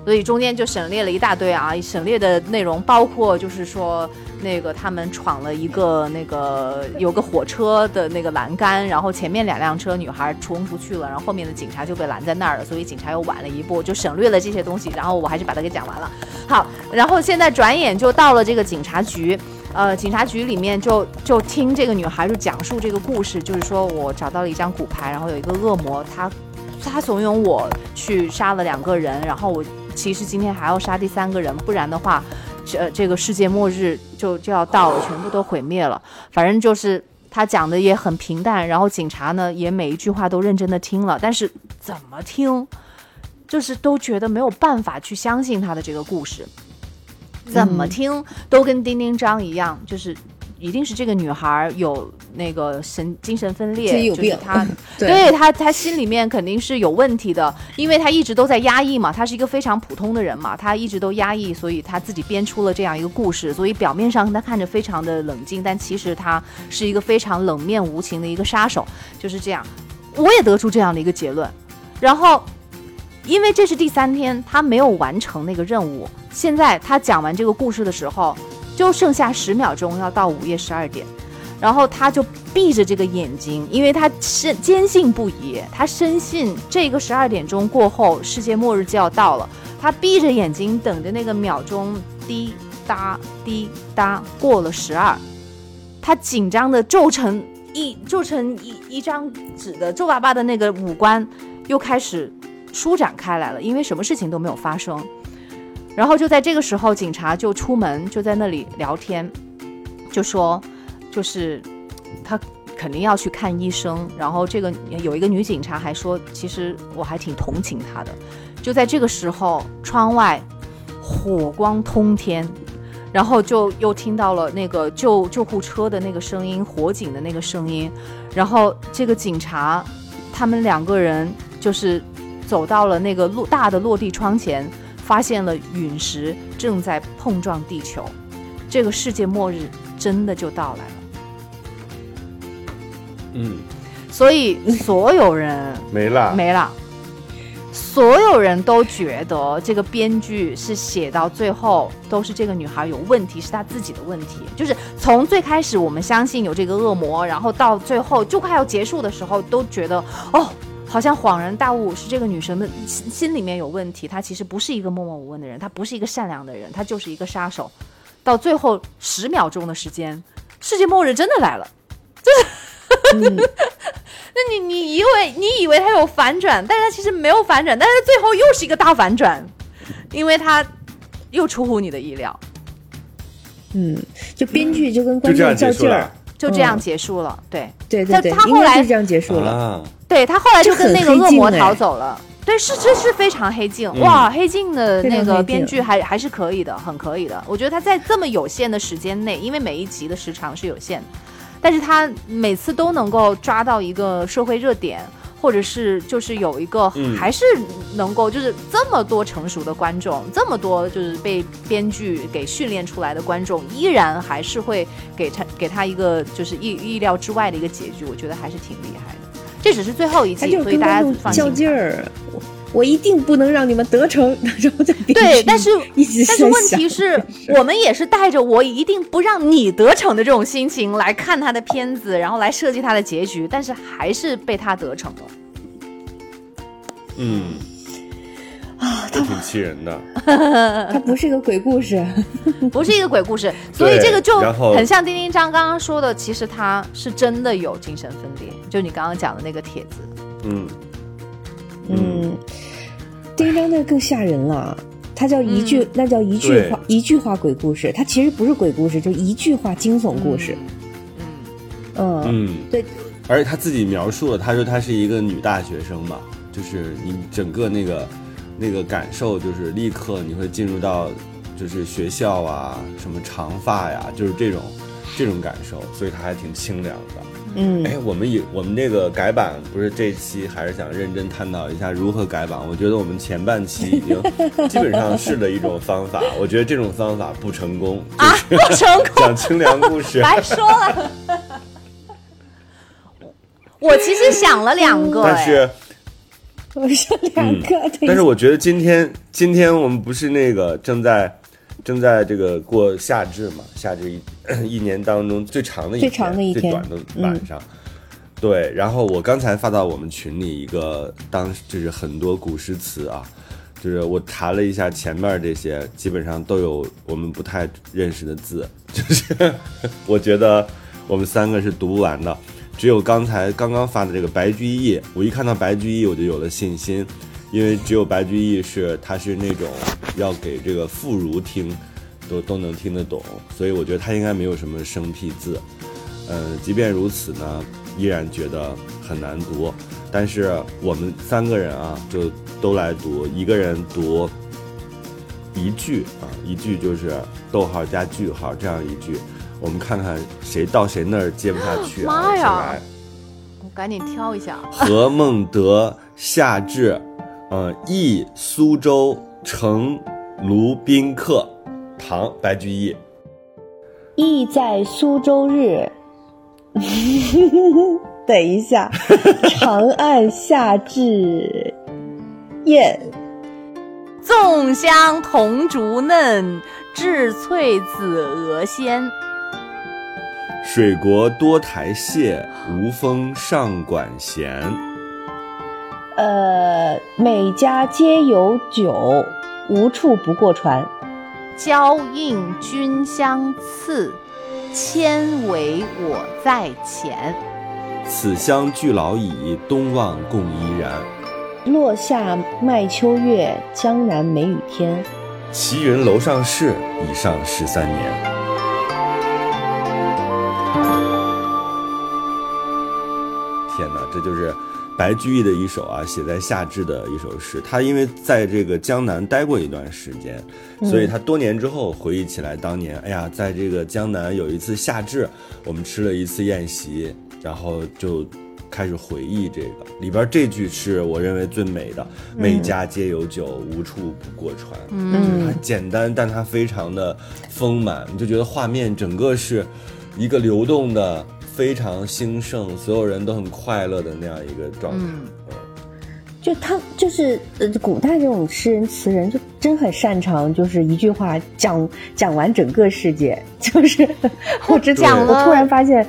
所以中间就省略了一大堆啊，省略的内容包括就是说那个他们闯了一个那个有个火车的那个栏杆，然后前面两辆车女孩冲出去了，然后后面的警察就被拦在那儿了，所以警察又晚了一步，就省略了这些东西，然后我还是把它给讲完了。好，然后现在转眼就到了这个警察局。呃，警察局里面就就听这个女孩就讲述这个故事，就是说我找到了一张骨牌，然后有一个恶魔，他他怂恿我去杀了两个人，然后我其实今天还要杀第三个人，不然的话，这这个世界末日就就要到了，全部都毁灭了。反正就是他讲的也很平淡，然后警察呢也每一句话都认真的听了，但是怎么听，就是都觉得没有办法去相信他的这个故事。怎么听都跟丁丁章一样，就是一定是这个女孩有那个神精神分裂，有病。她 对她她心里面肯定是有问题的，因为她一直都在压抑嘛，她是一个非常普通的人嘛，她一直都压抑，所以她自己编出了这样一个故事。所以表面上她看着非常的冷静，但其实她是一个非常冷面无情的一个杀手，就是这样。我也得出这样的一个结论，然后。因为这是第三天，他没有完成那个任务。现在他讲完这个故事的时候，就剩下十秒钟要到午夜十二点，然后他就闭着这个眼睛，因为他深坚信不疑，他深信这个十二点钟过后，世界末日就要到了。他闭着眼睛等着那个秒钟滴答滴答过了十二，他紧张的皱成一皱成一一张纸的皱巴巴的那个五官又开始。舒展开来了，因为什么事情都没有发生。然后就在这个时候，警察就出门，就在那里聊天，就说，就是他肯定要去看医生。然后这个有一个女警察还说，其实我还挺同情他的。就在这个时候，窗外火光通天，然后就又听到了那个救救护车的那个声音，火警的那个声音。然后这个警察，他们两个人就是。走到了那个落大的落地窗前，发现了陨石正在碰撞地球，这个世界末日真的就到来了。嗯，所以所有人 没了没了，所有人都觉得这个编剧是写到最后都是这个女孩有问题，是她自己的问题。就是从最开始我们相信有这个恶魔，然后到最后就快要结束的时候，都觉得哦。好像恍然大悟，是这个女生的心心里面有问题。她其实不是一个默默无闻的人，她不是一个善良的人，她就是一个杀手。到最后十秒钟的时间，世界末日真的来了。就是，那你你以为你以为他有反转，但是他其实没有反转，但是最后又是一个大反转，因为他又出乎你的意料。嗯，就编剧就跟观众较劲儿。就这样结束了，对对对对，他后来这样结束了，对他后来就跟那个恶魔逃走了，对，是这是非常黑镜哇，黑镜的那个编剧还还是可以的，很可以的，我觉得他在这么有限的时间内，因为每一集的时长是有限的，但是他每次都能够抓到一个社会热点。或者是就是有一个还是能够就是这么多成熟的观众，这么多就是被编剧给训练出来的观众，依然还是会给他给他一个就是意意料之外的一个结局，我觉得还是挺厉害的。这只是最后一集，所以大家放心。较劲儿，我一定不能让你们得逞，然后再对，但是但是问题是我们也是带着我一定不让你得逞的这种心情来看他的片子，然后来设计他的结局，但是还是被他得逞了。嗯，啊，他挺气人的。他不是一个鬼故事，不是一个鬼故事，所以这个就很像丁丁张刚刚说的，其实他是真的有精神分裂，就你刚刚讲的那个帖子。嗯嗯，第一张那个更吓人了，它叫一句，那叫一句话，一句话鬼故事。它其实不是鬼故事，就一句话惊悚故事。嗯。嗯，对，而且他自己描述了，他说他是一个女大学生嘛，就是你整个那个那个感受，就是立刻你会进入到就是学校啊，什么长发呀，就是这种这种感受，所以他还挺清凉的。嗯，哎，我们也我们这个改版，不是这期还是想认真探讨一下如何改版？我觉得我们前半期已经 基本上试了一种方法，我觉得这种方法不成功，啊，不成功，讲清凉故事。白说了。我其实想了两个，但是。我说两个，嗯，但是我觉得今天今天我们不是那个正在正在这个过夏至嘛？夏至一 一年当中最长的一最长的一天，最短的晚上。对，然后我刚才发到我们群里一个，当就是很多古诗词啊，就是我查了一下前面这些，基本上都有我们不太认识的字，就是我觉得我们三个是读不完的。只有刚才刚刚发的这个白居易，我一看到白居易我就有了信心，因为只有白居易是他是那种要给这个妇孺听，都都能听得懂，所以我觉得他应该没有什么生僻字。嗯，即便如此呢，依然觉得很难读。但是我们三个人啊，就都来读，一个人读一句啊，一句就是逗号加句号这样一句。我们看看谁到谁那儿接不下去啊！妈呀！我赶紧挑一下。何孟德夏至，呃，忆苏州城卢宾客，唐白居易。忆在苏州日。等一下，长按下至宴。粽香铜竹嫩，稚翠紫鹅鲜。水国多台榭，无风上管弦。呃，每家皆有酒，无处不过船。交映君相次，千为我在前。此乡俱老矣，东望共依然。落下麦秋月，江南梅雨天。齐云楼上事，已上十三年。白居易的一首啊，写在夏至的一首诗。他因为在这个江南待过一段时间，所以他多年之后回忆起来当年，哎呀，在这个江南有一次夏至，我们吃了一次宴席，然后就开始回忆这个里边这句是我认为最美的：“每家皆有酒，无处不过船。”嗯，它简单，但它非常的丰满，你就觉得画面整个是一个流动的。非常兴盛，所有人都很快乐的那样一个状态。嗯，就他就是呃，古代这种诗人词人就真很擅长，就是一句话讲讲完整个世界。就是 我只讲，我突然发现，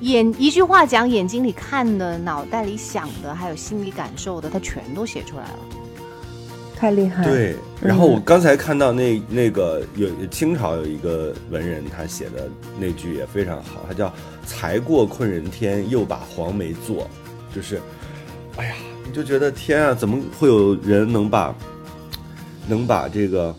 眼一句话讲眼睛里看的、脑袋里想的，还有心里感受的，他全都写出来了。太厉害！对，然后我刚才看到那那个有清朝有一个文人，他写的那句也非常好，他叫“才过困人天，又把黄梅做”，就是，哎呀，你就觉得天啊，怎么会有人能把能把这个，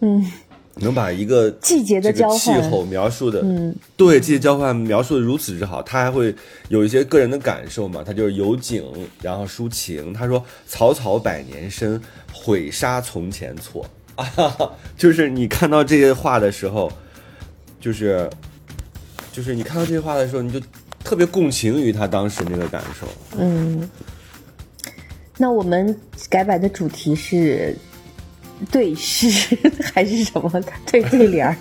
嗯。能把一个季节的交换气候描述的，嗯，对季节交换描述的如此之好，他还会有一些个人的感受嘛？他就是有景，然后抒情。他说：“草草百年深，毁杀从前错。”啊，就是你看到这些话的时候，就是就是你看到这些话的时候，你就特别共情于他当时那个感受。嗯，那我们改版的主题是。对诗 还是什么对对联儿，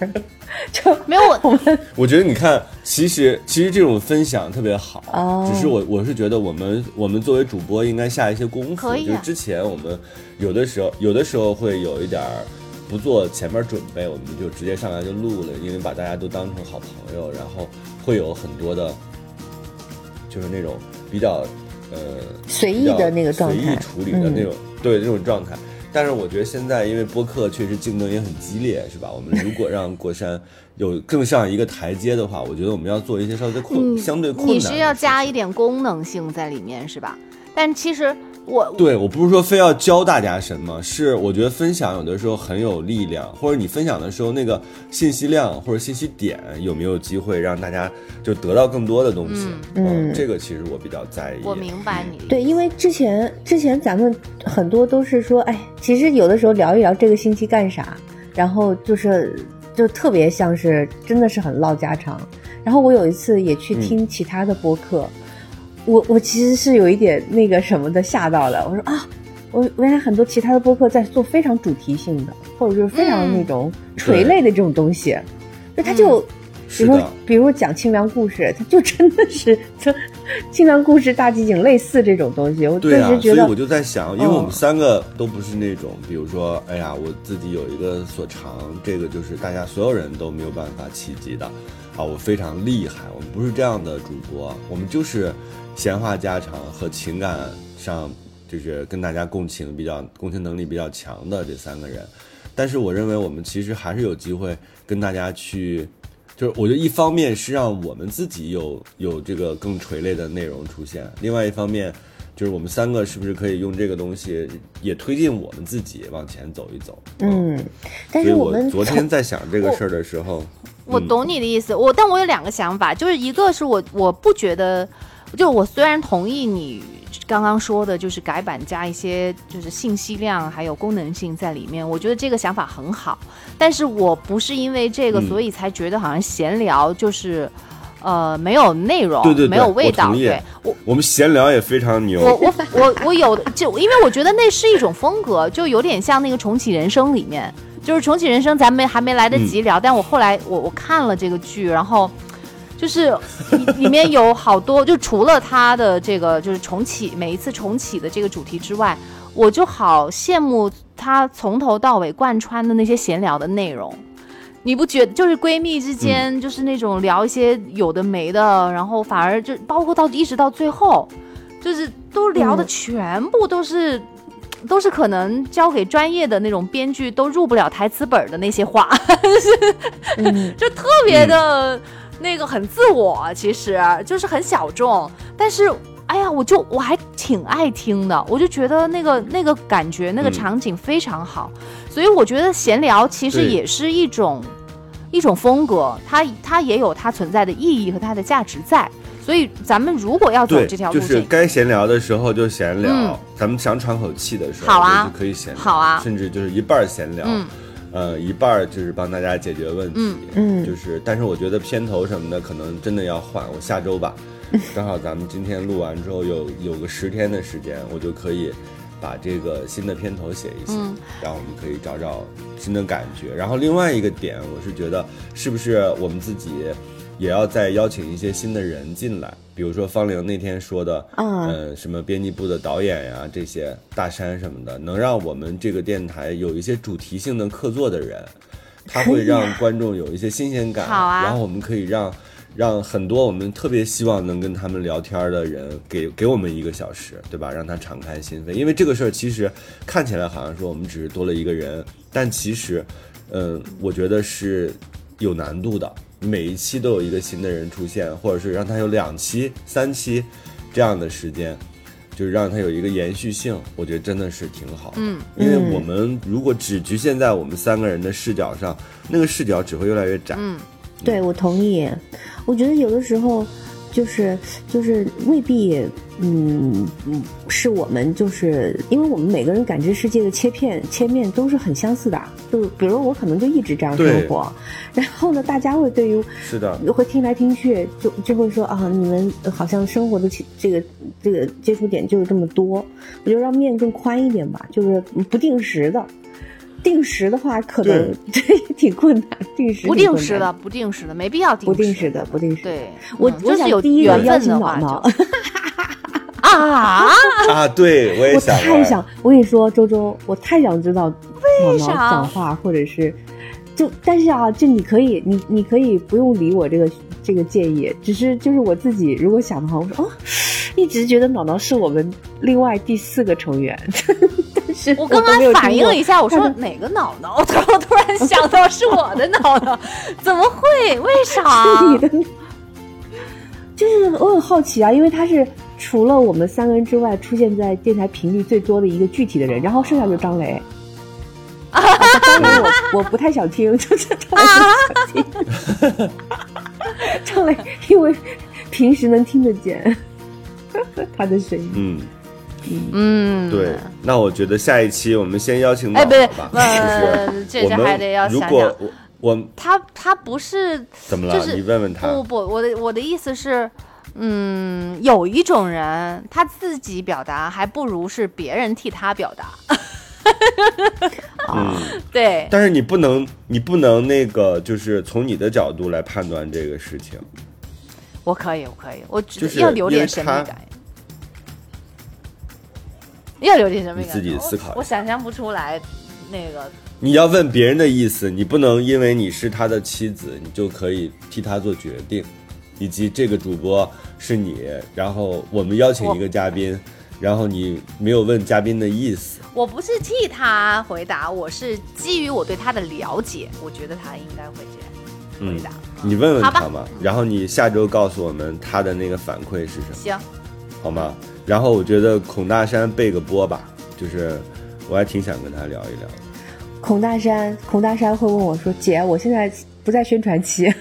就没有我 们。我觉得你看，其实其实这种分享特别好，只是我我是觉得我们我们作为主播应该下一些功夫。就之前我们有的时候有的时候会有一点儿不做前面准备，我们就直接上来就录了，因为把大家都当成好朋友，然后会有很多的，就是那种比较呃随意的那个状态，随意处理的那种对那种状态。但是我觉得现在，因为播客确实竞争也很激烈，是吧？我们如果让国山有更上一个台阶的话，我觉得我们要做一些稍微困、相对困难。你是要加一点功能性在里面，是吧？但其实我对我不是说非要教大家什么，是我觉得分享有的时候很有力量，或者你分享的时候那个信息量或者信息点有没有机会让大家就得到更多的东西？嗯这个其实我比较在意。我明白你对，因为之前之前咱们很多都是说，哎，其实有的时候聊一聊这个星期干啥，然后就是就特别像是真的是很唠家常。然后我有一次也去听其他的播客，我我其实是有一点那个什么的吓到了，我说啊。我原来很多其他的播客在做非常主题性的，或者是非常那种垂类的这种东西，就他就比如说，比如讲清凉故事，他就真的是就清凉故事、大集锦类似这种东西，我顿时觉得所以我就在想，因为我们嗯。三个都不是那种，比如说，哎呀，我自己有一个所长，这个就是大家所有人都没有办法企及的，啊，我非常厉害，我们不是这样的主播，我们就是闲话家常和情感上就是跟大家共情比较共情能力比较强的这三个人，但是我认为我们其实还是有机会跟大家去。就是我觉得一方面是让我们自己有有这个更垂泪的内容出现，另外一方面就是我们三个是不是可以用这个东西也推进我们自己往前走一走？嗯，但是我们昨天 在想这个事儿的时候，我懂你的意思，我但我有两个想法，就是一个是我我不觉得，就我虽然同意你刚刚说的，就是改版加一些就是信息量还有功能性在里面，我觉得这个想法很好，但是我不是因为这个嗯所以才觉得好像闲聊就是。呃，没有内容，对对对没有味道。我对我，我们闲聊也非常牛。我我我我有就因为我觉得那是一种风格，就有点像那个重启人生里面，就是重启人生咱们还没来得及聊，但我后来我我看了这个剧，然后就是里里面有好多，就除了它的这个就是重启每一次重启的这个主题之外，我就好羡慕它从头到尾贯穿的那些闲聊的内容。你不觉就是闺蜜之间，就是那种聊一些有的没的，然后反而就包括到一直到最后，就是都聊的全部都是、都是可能交给专业的那种编剧都入不了台词本的那些话，嗯。就特别的那个很自我，其实就是很小众，但是。哎呀，我就我还挺爱听的，我就觉得那个那个感觉那个嗯场景非常好，所以我觉得闲聊其实也是一种一种风格，它它也有它存在的意义和它的价值在。所以咱们如果要走，这条路线，就是该闲聊的时候就闲聊，嗯咱们想喘口气的时候，好啊就可以闲聊，好啊甚至就是一半闲聊，嗯呃，一半儿就是帮大家解决问题，嗯。嗯。就是，但是我觉得片头什么的可能真的要换，我下周吧，正好咱们今天录完之后有有个十天的时间，我就可以把这个新的片头写一写，嗯。然后我们可以找找新的感觉。然后另外一个点，我是觉得是不是我们自己也要再邀请一些新的人进来，比如说方玲那天说的，嗯呃，什么编辑部的导演呀，这些大山什么的，能让我们这个电台有一些主题性的客座的人，他会让观众有一些新鲜感，好啊然后我们可以让。让很多我们特别希望能跟他们聊天的人给给我们一个小时，对吧？让他敞开心扉，因为这个事儿其实看起来好像说我们只是多了一个人，但其实，嗯，我觉得是有难度的。每一期都有一个新的人出现，或者是让他有两期、三期这样的时间，就是让他有一个延续性，我觉得真的是挺好的。嗯，因为我们如果只局限在我们三个人的视角上，那个视角只会越来越窄。嗯对，我同意。我觉得有的时候就是就是未必，嗯嗯，是我们就是因为我们每个人感知世界的切片切面都是很相似的。就比如我可能就一直这样生活，然后呢，大家会对于是的，会听来听去，就就会说啊，你们好像生活的这个这个接触点就是这么多，我就让面更宽一点吧，就是不定时的。定时的话，可能这也 挺困难。定时不定时的，不定时的，没必要定不定时时的，不定时。，对，我我嗯就是有想第一个邀请脑分的话脑就，啊，啊，对我也想我太想，我跟你说，周周，我太想知道脑脑啥讲话，或者是就，但是啊，就你可以，你你可以不用理我这个这个建议，只是就是我自己如果想的话，我说哦，一直觉得脑脑是我们另外第四个成员，但是我刚刚反应了一下，我说哪个脑脑？我突突然想到是我的脑脑，怎么会？为啥？是 你的，就是我很好奇啊，因为他是除了我们三个人之外，出现在电台频率最多的一个具体的人，然后剩下就是张雷。啊，张雷我我不太想听，就是张雷不想听。张雷因为平时能听得见 他的声音。嗯，嗯，对。那我觉得下一期我们先邀请到哎，不对，吧，呃，就是这还得要如想想。果我我他他不是怎么了？就是你问问他。不不，我的我的意思是，嗯，有一种人他自己表达还不如是别人替他表达。嗯，对，但是你不能，你不能那个，就是从你的角度来判断这个事情。我可以，我可以，我只就是要留点神秘感。要留点神秘感，你自己思考一下。我想象不出来那个你要问别人的意思，你不能因为你是他的妻子，你就可以替他做决定，以及这个主播是你，然后我们邀请一个嘉宾，然后你没有问嘉宾的意思，我不是替他回答，我是基于我对他的了解，我觉得他应该会这样回答。你问问他嘛，然后你下周告诉我们他的那个反馈是什么，行，好吗？然后我觉得孔大山背个播吧，就是我还挺想跟他聊一聊的。孔大山，孔大山会问我说：“姐，我现在不在宣传期。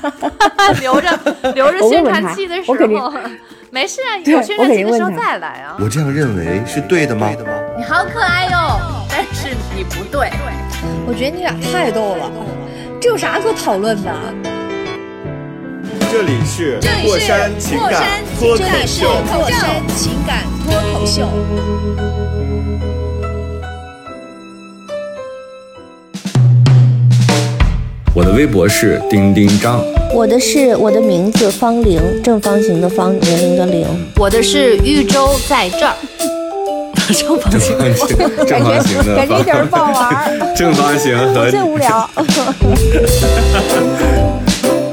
留着留着宣传期的时候，没事啊，对有宣传期的时候再来啊。我这样认为是对的吗？你好可爱哟，但是你不对。我觉得你俩太逗了，这有啥可讨论的？这里是这里是过山情感脱口这里是秀。过山情感脱口秀。我的微博是丁丁张，我的是我的名字方玲，正方形的方，年龄的龄。我的是豫州在这儿，正方形。正方形的感觉一点儿不好玩儿，正方形和 最无聊。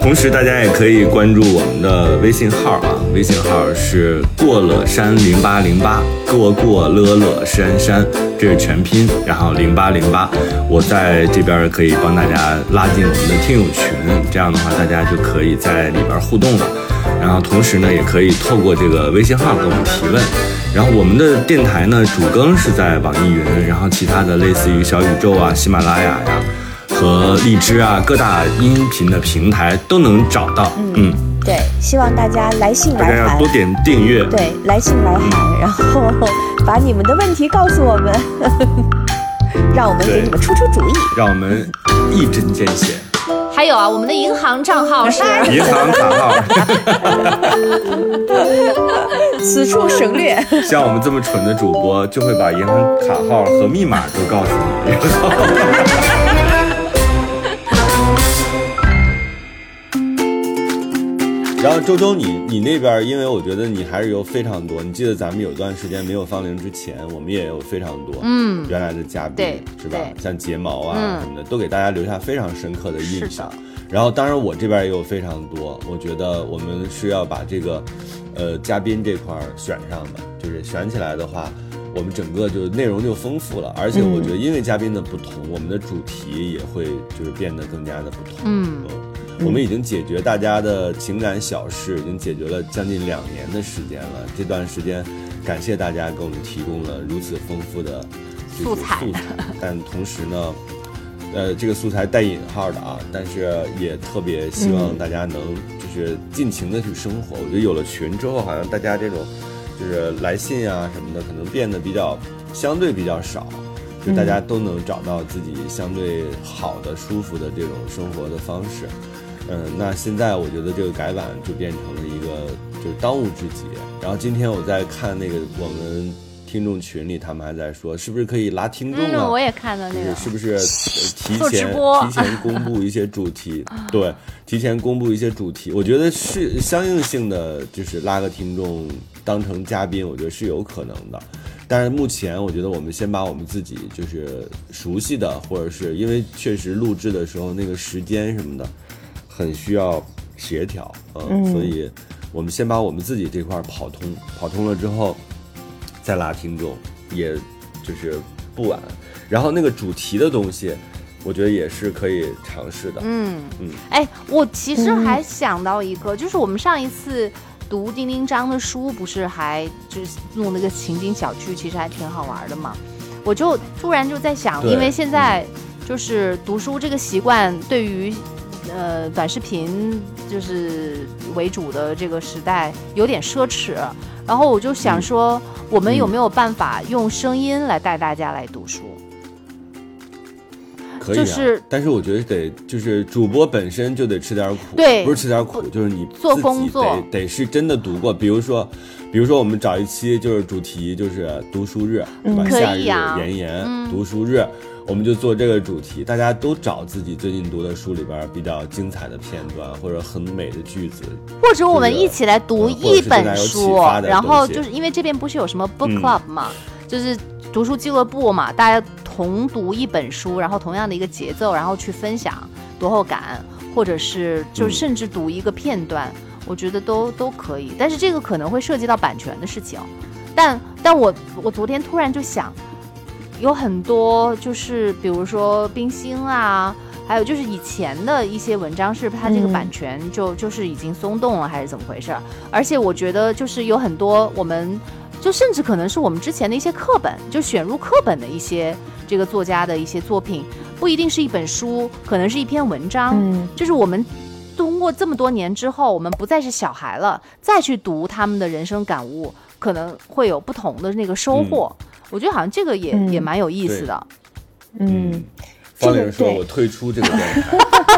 同时，大家也可以关注我们的微信号啊，微信号是过了山零八零八，过过乐乐山山，这是全拼，然后零八零八，我在这边可以帮大家拉进我们的听友群，这样的话大家就可以在里边互动了。然后同时呢，也可以透过这个微信号给我们提问。然后我们的电台呢，主更是在网易云，然后其他的类似于小宇宙啊、喜马拉雅呀、和荔枝啊各大音频的平台都能找到。嗯，对，希望大家来信大家来函要多。点订阅。对，来信来函，然后把你们的问题告诉我们，让我们给你们出出主意。让我们一针见血。还有啊，我们的银行账号是银行卡号，此处省略。像我们这么蠢的主播，就会把银行卡号和密码都告诉你。然后周周你，你那边，因为我觉得你还是有非常多。你记得咱们有段时间没有芳龄之前，我们也有非常多，嗯原来的嘉宾对是吧？像睫毛啊嗯什么的，都给大家留下非常深刻的印象。然后，当然我这边也有非常多，我觉得我们是要把这个，呃，嘉宾这块选上的，就是选起来的话，我们整个就内容就丰富了。而且我觉得，因为嘉宾的不同，我们的主题也会就是变得更加的不同。嗯我们已经解决大家的情感小事，已经解决了将近两年的时间了。这段时间，感谢大家给我们提供了如此丰富的就是素材素材，但同时呢，呃，这个素材带引号的啊，但是也特别希望大家能就是尽情的去生活。我觉得有了群之后，好像大家这种就是来信啊什么的，可能变得比较相对比较少。就大家都能找到自己相对好的、舒服的这种生活的方式，嗯，那现在我觉得这个改版就变成了一个就是当务之急。然后今天我在看那个我们听众群里，他们还在说，是不是可以拉听众啊？嗯，我也看到那个，是不是呃 提前提前公布一些主题？对，提前公布一些主题，我觉得是相应性的，就是拉个听众当成嘉宾，我觉得是有可能的。但是目前，我觉得我们先把我们自己就是熟悉的，或者是因为确实录制的时候那个时间什么的，很需要协调，嗯，所以我们先把我们自己这块儿跑通，跑通了之后，再拉听众，也就是不晚。然后那个主题的东西，我觉得也是可以尝试的。嗯嗯哎，我其实还想到一个，就是我们上一次读丁丁章的书，不是还就是弄那个情景小剧，其实还挺好玩的嘛。我就突然就在想，因为现在就是读书这个习惯，对于呃短视频就是为主的这个时代有点奢侈。然后我就想说，我们有没有办法用声音来带大家来读书？可以啊，就是但是我觉得得就是主播本身就得吃点苦，对不是吃点苦，就是你做工作得得是真的读过，比如说，比如说我们找一期就是主题就是读书日，对吧？嗯可夏日以啊炎炎、嗯读书日。我们就做这个主题，大家都找自己最近读的书里边比较精彩的片段，或者很美的句子，或者我们一起来读一本书然后就是因为这边不是有什么 book 嗯 club 嘛，就是读书俱乐部嘛，大家同读一本书，然后同样的一个节奏，然后去分享读后感，或者是就嗯甚至读一个片段，我觉得都都可以。但是这个可能会涉及到版权的事情，但但我我昨天突然就想，有很多就是比如说冰心啊。还有就是以前的一些文章，是它这个嗯版权就、就是已经松动了，还是怎么回事儿？而且我觉得就是有很多我们，就甚至可能是我们之前的一些课本，就选入课本的一些这个作家的一些作品，不一定是一本书，可能是一篇文章。嗯就是我们通过这么多年之后，我们不再是小孩了，再去读他们的人生感悟，可能会有不同的那个收获。我觉得好像这个也、嗯。也蛮有意思的。嗯，方玲说：“这个对。我退出这个电台，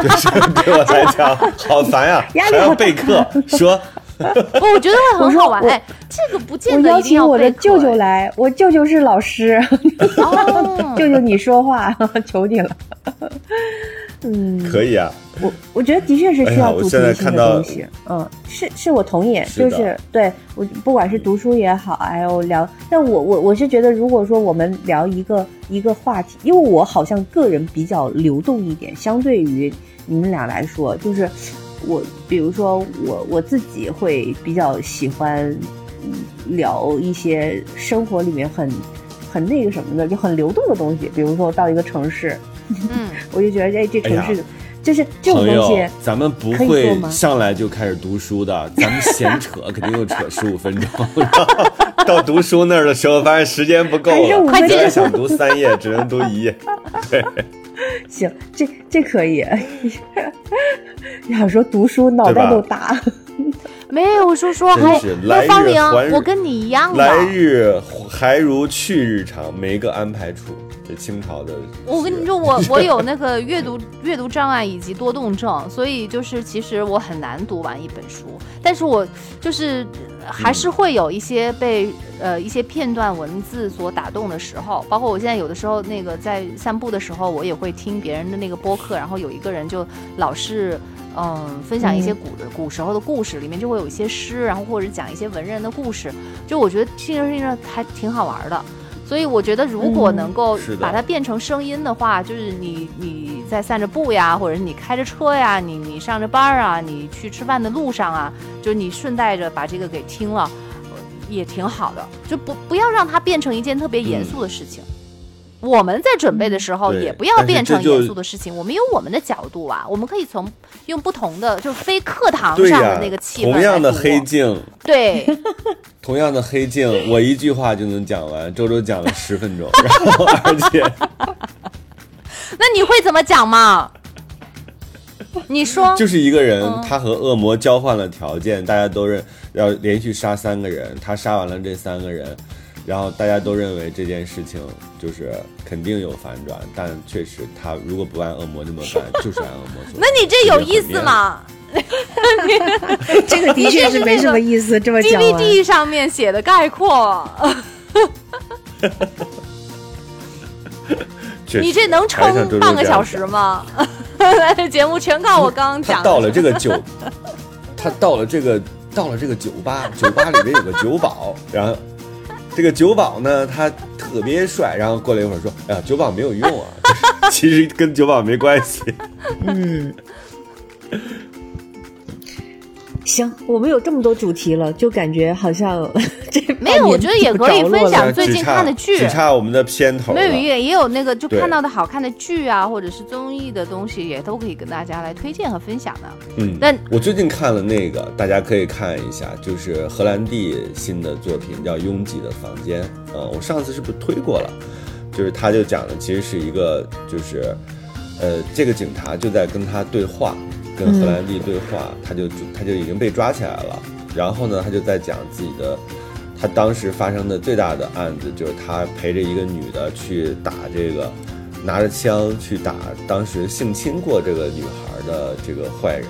就是对我来讲好烦呀，还要备课。说。不，我觉得会很好玩。哎，这个不我见得邀一定要请我的舅舅哎。来，我舅舅是老师，哦。舅舅你说话，求你了。嗯，可以啊，我我觉得的确是需要哎呀我现在主题性的东西，嗯，是是我同意，是就是对我不管是读书也好，还有聊，但我我我是觉得，如果说我们聊一个一个话题，因为我好像个人比较流动一点，相对于你们俩来说，就是我比如说我我自己会比较喜欢嗯聊一些生活里面很很那个什么的，就很流动的东西，比如说到一个城市，嗯，我就觉得哎，这城哎市、就是这种东西，，咱们不会上来就开始读书的，咱们闲扯肯定又扯十五分钟，到读书那儿的时候，发现时间不够还是五了，分钟本来想读三页，只能读一页。对行，这这可以。要说读书，脑袋都大。没有叔叔还是来日方玲还，我跟你一样的。来日还如去日长，没个安排处。这清朝的，我跟你说，我 我有那个阅读阅读障碍以及多动症，所以就是其实我很难读完一本书，但是我就是呃还是会有一些被呃一些片段文字所打动的时候，包括我现在有的时候那个在散步的时候，我也会听别人的那个播客，然后有一个人就老是。嗯，分享一些古的、古时候的故事，里面就会有一些诗，然后或者讲一些文人的故事，就我觉得听着听着还挺好玩的。所以我觉得，如果嗯能够把它变成声音的话，就是你你在散着步呀，或者是你开着车呀，你你上着班儿啊，你去吃饭的路上啊，就是你顺带着把这个给听了，呃也挺好的。就不不要让它变成一件特别严肃的事情。我们在准备的时候，也不要变成严肃的事情。我们有我们的角度啊，我们可以从用不同的，就是非课堂上的那个，气氛同样的黑镜，对，同样的黑镜，我一句话就能讲完，周周讲了十分钟，然后而且 那你会怎么讲嘛？你说，就是一个人嗯，他和恶魔交换了条件，大家都认要连续杀三个人，他杀完了这三个人，然后大家都认为这件事情就是肯定有反转，但确实他如果不按恶魔那么办，就是按恶魔做。那你这有意思吗 这个的确是没什么意思，这 么讲完。？DVD 上面写的概括，你这能撑半个小时吗？节目全靠我刚刚讲到了这个酒，他到了这个到了这个酒吧，酒吧里面有个酒保，然后这个酒保呢，他特别帅，然后过了一会儿说：“哎呀，酒保没有用啊，其实跟酒保没关系。嗯，行，我们有这么多主题了，就感觉好像这 没有，我觉得也可以分享最近看的剧，只差我们的片头。没有也也有那个就看到的好看的剧啊，或者是综艺的东西，也都可以跟大家来推荐和分享的。嗯，那我最近看了那个，大家可以看一下，就是荷兰弟新的作品叫《拥挤的房间》。呃，我上次是不是推过了？就是他就讲的其实是一个，就是呃，这个警察就在跟他对话。跟荷兰弟对话，他就他就已经被抓起来了。然后呢，他就在讲自己的，他当时发生的最大的案子，就是他陪着一个女的去打这个，拿着枪去打当时性侵过这个女孩的这个坏人。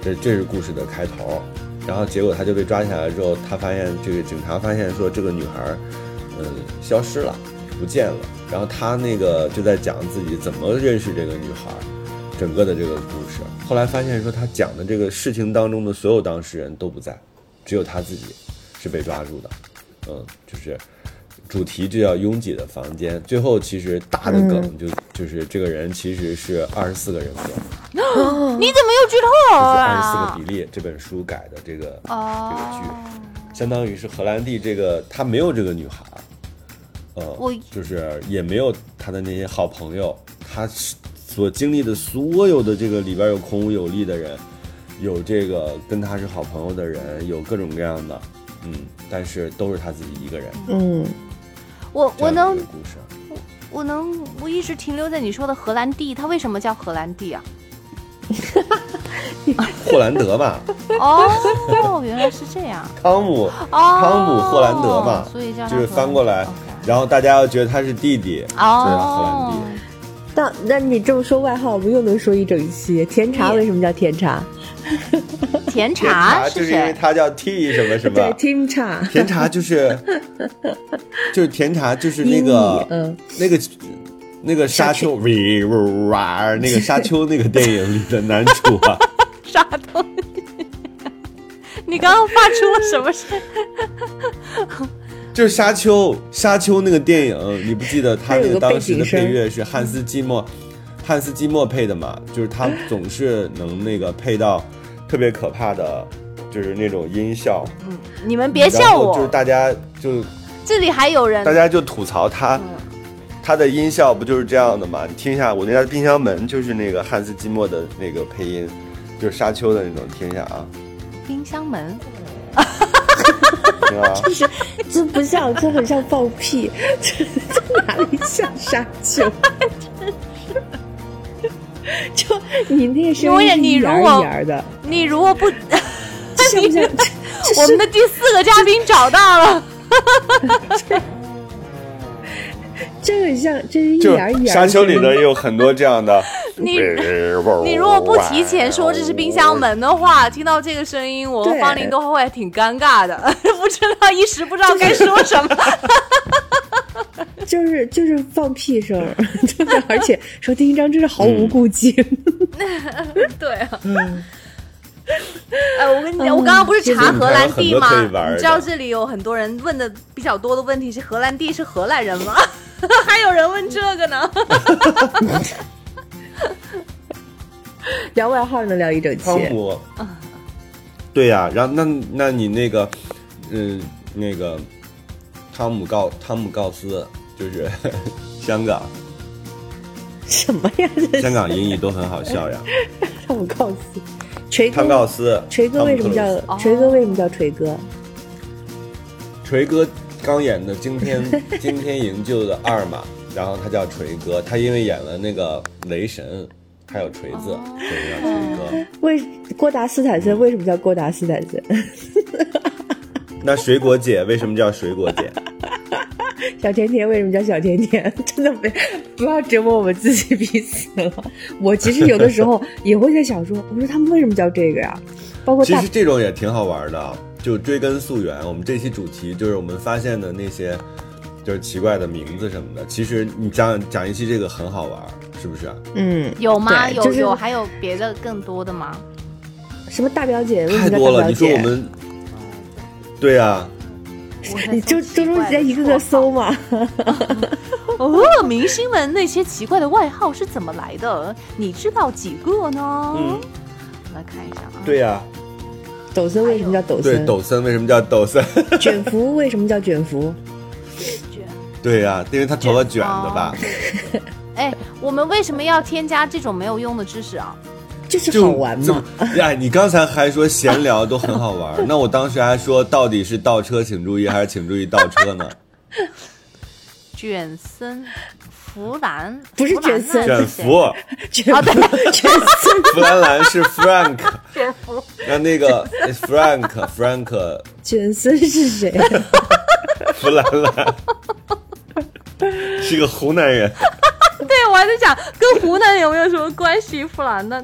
这这是故事的开头。然后结果他就被抓起来之后，他发现这个警察发现说这个女孩，嗯，消失了，不见了。然后他那个就在讲自己怎么认识这个女孩。整个的这个故事，后来发现说他讲的这个事情当中的所有当事人都不在，只有他自己是被抓住的。嗯，就是主题就叫拥挤的房间。最后其实大的梗就就是这个人其实是二十四个人格。你怎么又剧透了？二十四个比例这本书改的这个这个剧，相当于是荷兰弟这个他没有这个女孩，呃，就是也没有他的那些好朋友，他是。所经历的所有的这个里边有孔武有力的人，有这个跟他是好朋友的人，有各种各样的，嗯，但是都是他自己一个人。嗯，我我能，我我能，我一直停留在你说的荷兰弟，他为什么叫荷兰弟啊？霍兰德吧。哦，原来是这样。汤姆，汤姆霍兰德嘛，所以叫就是翻过来，然后大家要觉得他是弟弟，就叫荷兰弟。那那你这么说外号，我们又能说一整期。甜茶为什么叫甜茶？甜茶就是因为它叫 T 什么什么。对，甜茶。甜茶就是就是甜茶就是那个嗯那个那个沙丘喂哇那个沙丘那个电影里的男主啊。沙东，你刚刚发出了什么声？就是沙丘，沙丘那个电影，你不记得他那个当时的配乐是汉斯季默，汉斯季默配的嘛？就是他总是能那个配到特别可怕的，就是那种音效。嗯，你们别笑我。就是大家就这里还有人，大家就吐槽他，他的音效不就是这样的嘛？你听一下，我那家冰箱门就是那个汉斯季默的那个配音，就是沙丘的那种，听一下啊。冰箱门。就是，这不像，这很像放屁，这这哪里像沙丘？就你那声音一点一点的，你如果不，像不像？我们的第四个嘉宾找到了。这个像，这是一点一点。沙丘里呢也有很多这样的。你你如果不提前说这是冰箱门的话，听到这个声音，我和方林都会挺尴尬的，不知道一时不知道该说什么。就是就是放屁声，真的，而且说丁一章真是毫无顾忌。对啊。哎，我跟你讲，我刚刚不是查荷兰弟吗？你知道这里有很多人问的比较多的问题是荷兰弟是荷兰人吗？还有人问这个呢。聊外号能聊一整期。汤姆，对呀，然后那那你那个，嗯，那个汤姆告汤姆告斯就是 香港什么呀？香港英语都很好笑呀。汤姆告斯，锤汤告斯，锤哥为什么叫锤哥？为什么叫锤哥？锤哥刚演的《惊天惊天营救》的二嘛，然后他叫锤哥，他因为演了那个雷神。还有锤子，所以叫锤哥。为郭达斯坦森为什么叫郭达斯坦森？那水果姐为什么叫水果姐？小甜甜为什么叫小甜甜？真的别不要折磨我们自己彼此了。我其实有的时候 也会在想说，我说他们为什么叫这个呀？包括其实这种也挺好玩的，就追根溯源。我们这期主题就是我们发现的那些就是奇怪的名字什么的。其实你讲讲一期这个很好玩。是不是？嗯，有吗？有有还有别的更多的吗？什么大表姐？太多了！你说我们，对呀，你就周中直接一个个搜嘛。哦，明星们那些奇怪的外号是怎么来的？你知道几个呢？嗯，来看一下啊。对呀，抖森为什么叫抖对，森？抖森为什么叫抖森？卷福为什么叫卷福？卷对呀、因为他头发卷的吧？哎，我们为什么要添加这种没有用的知识啊？就是好玩嘛。就呀，你刚才还说闲聊都很好玩，那我当时还说到底是倒车请注意还是请注意倒车呢？卷森、弗兰不是卷森卷福，卷啊，对，卷森。弗兰兰是 Frank，卷福。那那个 Frank Frank 卷森是谁？弗兰兰。是个湖南人，对，我还在想跟湖南有没有什么关系？弗兰的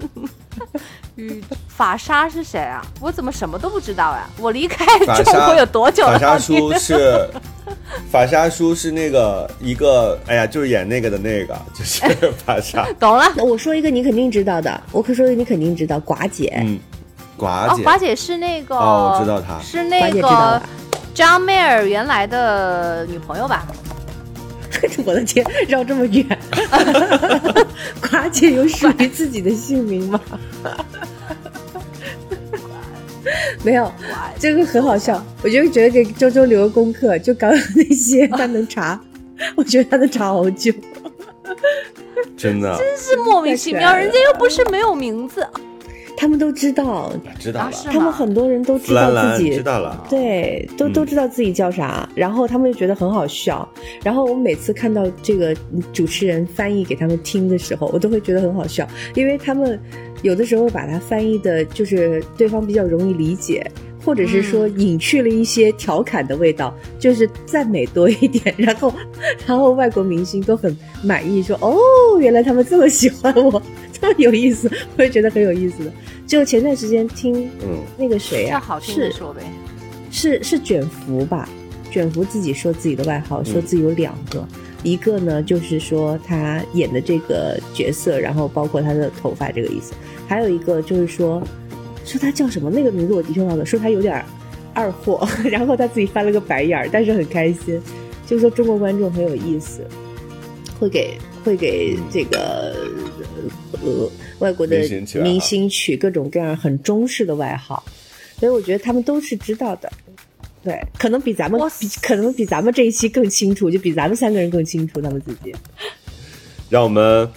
与法沙是谁啊？我怎么什么都不知道呀？我离开中国有多久了？法沙叔是法沙叔是那个一个，哎呀，就是演那个的那个，就是法沙，懂了。我说一个你肯定知道的，我可说一个你肯定知道，寡姐。嗯，寡哦，姐，寡姐是那个，哦我知道她是那个吧张妹儿原来的女朋友吧？我的天，绕这么远，寡姐有属于自己的姓名吗？没有，这个很好笑。我就觉得给周周留个功课，就刚刚那些他能查，我觉得他能查好久。真的真是莫名其妙，人家又不是没有名字。他们都知道，知道了，啊是他们很多人都知道自己。知道了，对，都嗯。都知道自己叫啥，然后他们就觉得很好笑。然后我每次看到这个主持人翻译给他们听的时候，我都会觉得很好笑，因为他们有的时候把它翻译的，就是对方比较容易理解。或者是说隐去了一些调侃的味道，就是赞美多一点，然后，然后外国明星都很满意，说哦，原来他们这么喜欢我，这么有意思，我也觉得很有意思的。就前段时间听嗯，那个谁啊，好听的是说呗。是是卷福吧？卷福自己说自己的外号，说自己有两个，一个呢就是说他演的这个角色，然后包括他的头发这个意思；还有一个就是说，说他叫什么那个名字我的确忘了，说他有点二货，然后他自己翻了个白眼儿，但是很开心，就是说中国观众很有意思，会给会给这个呃外国的明星取各种各样很中式的外号，所以我觉得他们都是知道的。对，可能比咱们比可能比咱们这一期更清楚，就比咱们三个人更清楚他们自己。让我们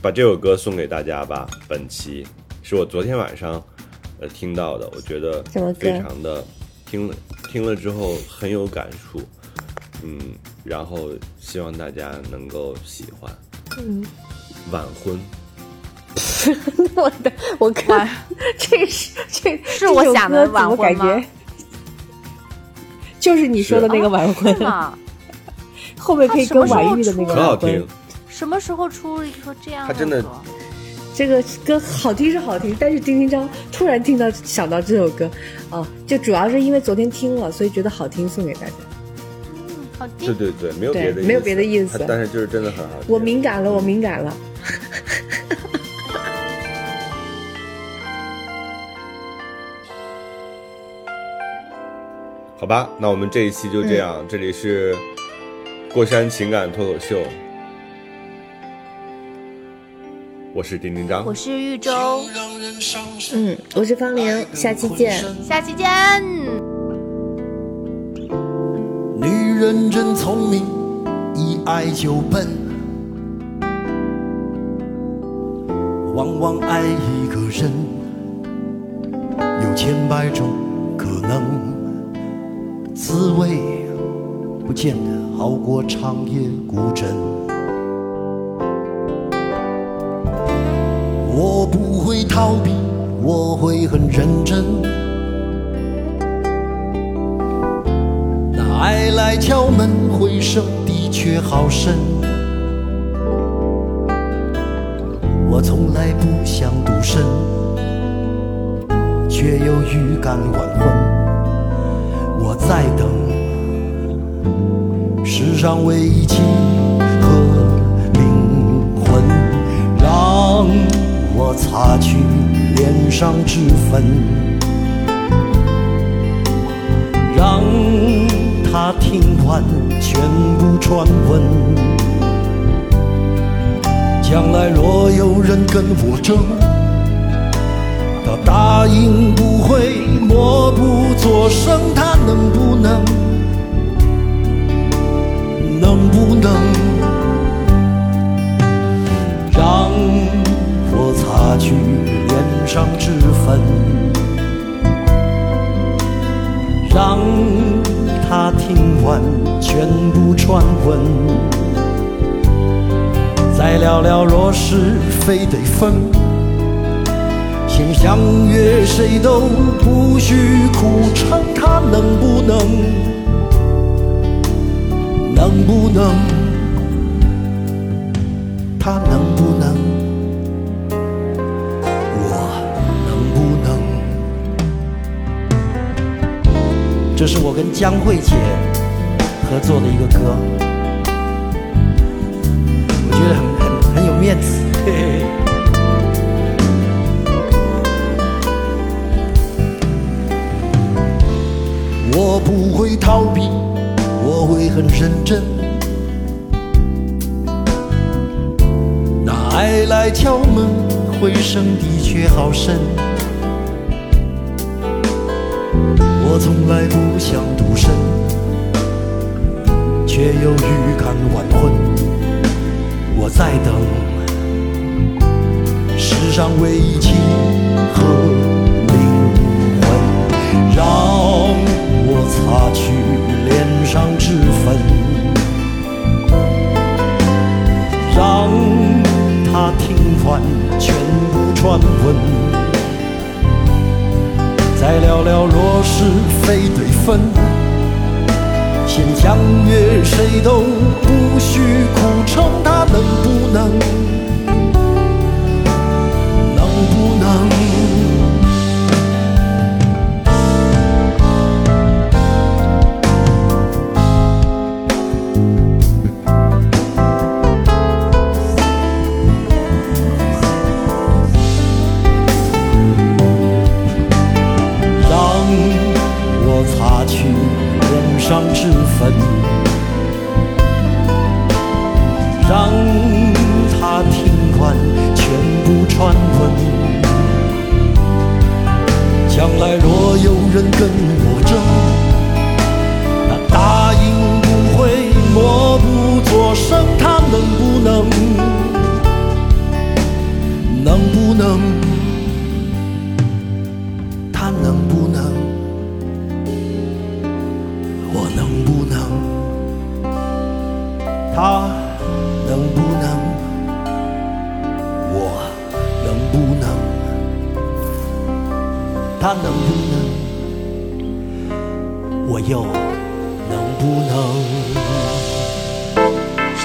把这首歌送给大家吧。本期是我昨天晚上呃听到的，我觉得非常的听了听了之后很有感触，嗯，然后希望大家能够喜欢。嗯，晚婚，我的我看 这是这是我想的晚婚吗？就是你说的那个晚婚。是，吗？后面可以跟婉玉的那个很好晚婚。听。。什么时候出一个这样他真的歌这个歌好听是好听，但是丁丁章突然听到想到这首歌，啊，就主要是因为昨天听了，所以觉得好听，送给大家。嗯好听。对对对，没有别的没有别的意思它但是就是真的很好听。我敏感了，我敏感了。好吧，那我们这一期就这样。嗯这里是过山情感脱口秀，我是丁丁张我，是玉州，嗯，我是方玲，下期见。下期见。女人真聪明，一爱就笨，往往爱一个人有千百种可能，滋味不见得好过长夜孤枕。逃避，我会很认真。那爱来敲门，回声的确好深。我从来不想独身，却又预感晚婚。我在等世上唯一契合灵魂，让我擦去脸上脂粉。让他听完全部传闻。将来若有人跟我争，他答应不会默不作声，他能不，能擦去脸上脂粉，让他听完全部传闻，再聊聊若是非得分。先相约，谁都不许哭撑，他能不能，能不能，是我跟江慧姐合作的一个歌，我觉得很很很有面子，嘿嘿。我不会逃避，我会很认真。那爱来敲门，回声的确好深。我从来不想独身，却又预感晚婚。我在等世上唯一情和灵魂，让。我擦去脸上脂粉，让他听完全部传闻，再聊聊若是非对分，先相约谁都不许苦撑，他能不能，能不能？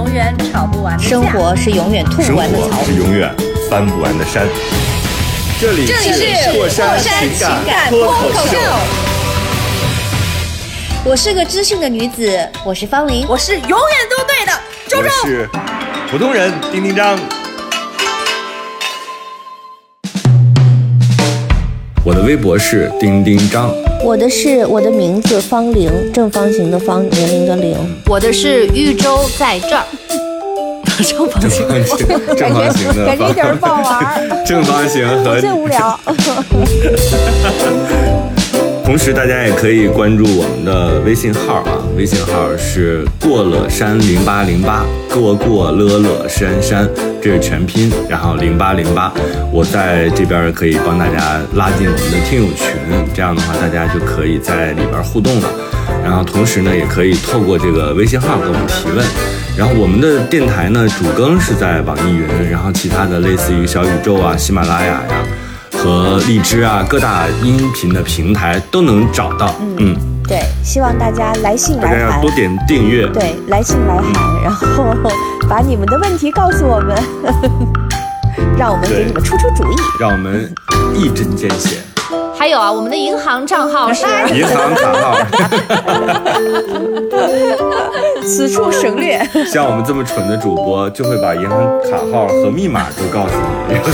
永远吵不完的生活是永远吐不完的草，是永远翻不完的山。这里是过山情感脱口秀。我是个知性的女子，我是方玲，我是永远都对的周周，我是普通人丁丁张。我的微博是丁丁张，我的是我的名字方玲，正方形的方，年龄的龄。我的是豫州在这儿，正方形，正方形的，感觉一点都不好玩。正方形和最无聊。同时，大家也可以关注我们的微信号啊，微信号是过了山零八零八，过过乐乐山山，这是全拼，然后零八零八，我在这边可以帮大家拉进我们的听友群，这样的话大家就可以在里边互动了。然后同时呢，也可以透过这个微信号给我们提问。然后我们的电台呢，主更是在网易云，然后其他的类似于小宇宙啊、喜马拉雅呀。和荔枝啊，各大音频的平台都能找到。嗯，对，希望大家来信来函，多点订阅。对，来信来函，然后把你们的问题告诉我们，让我们给你们出出主意，让我们一针见血。还有啊，我们的银行账号是银行卡号，此处省略。像我们这么蠢的主播，就会把银行卡号和密码都告诉你，然后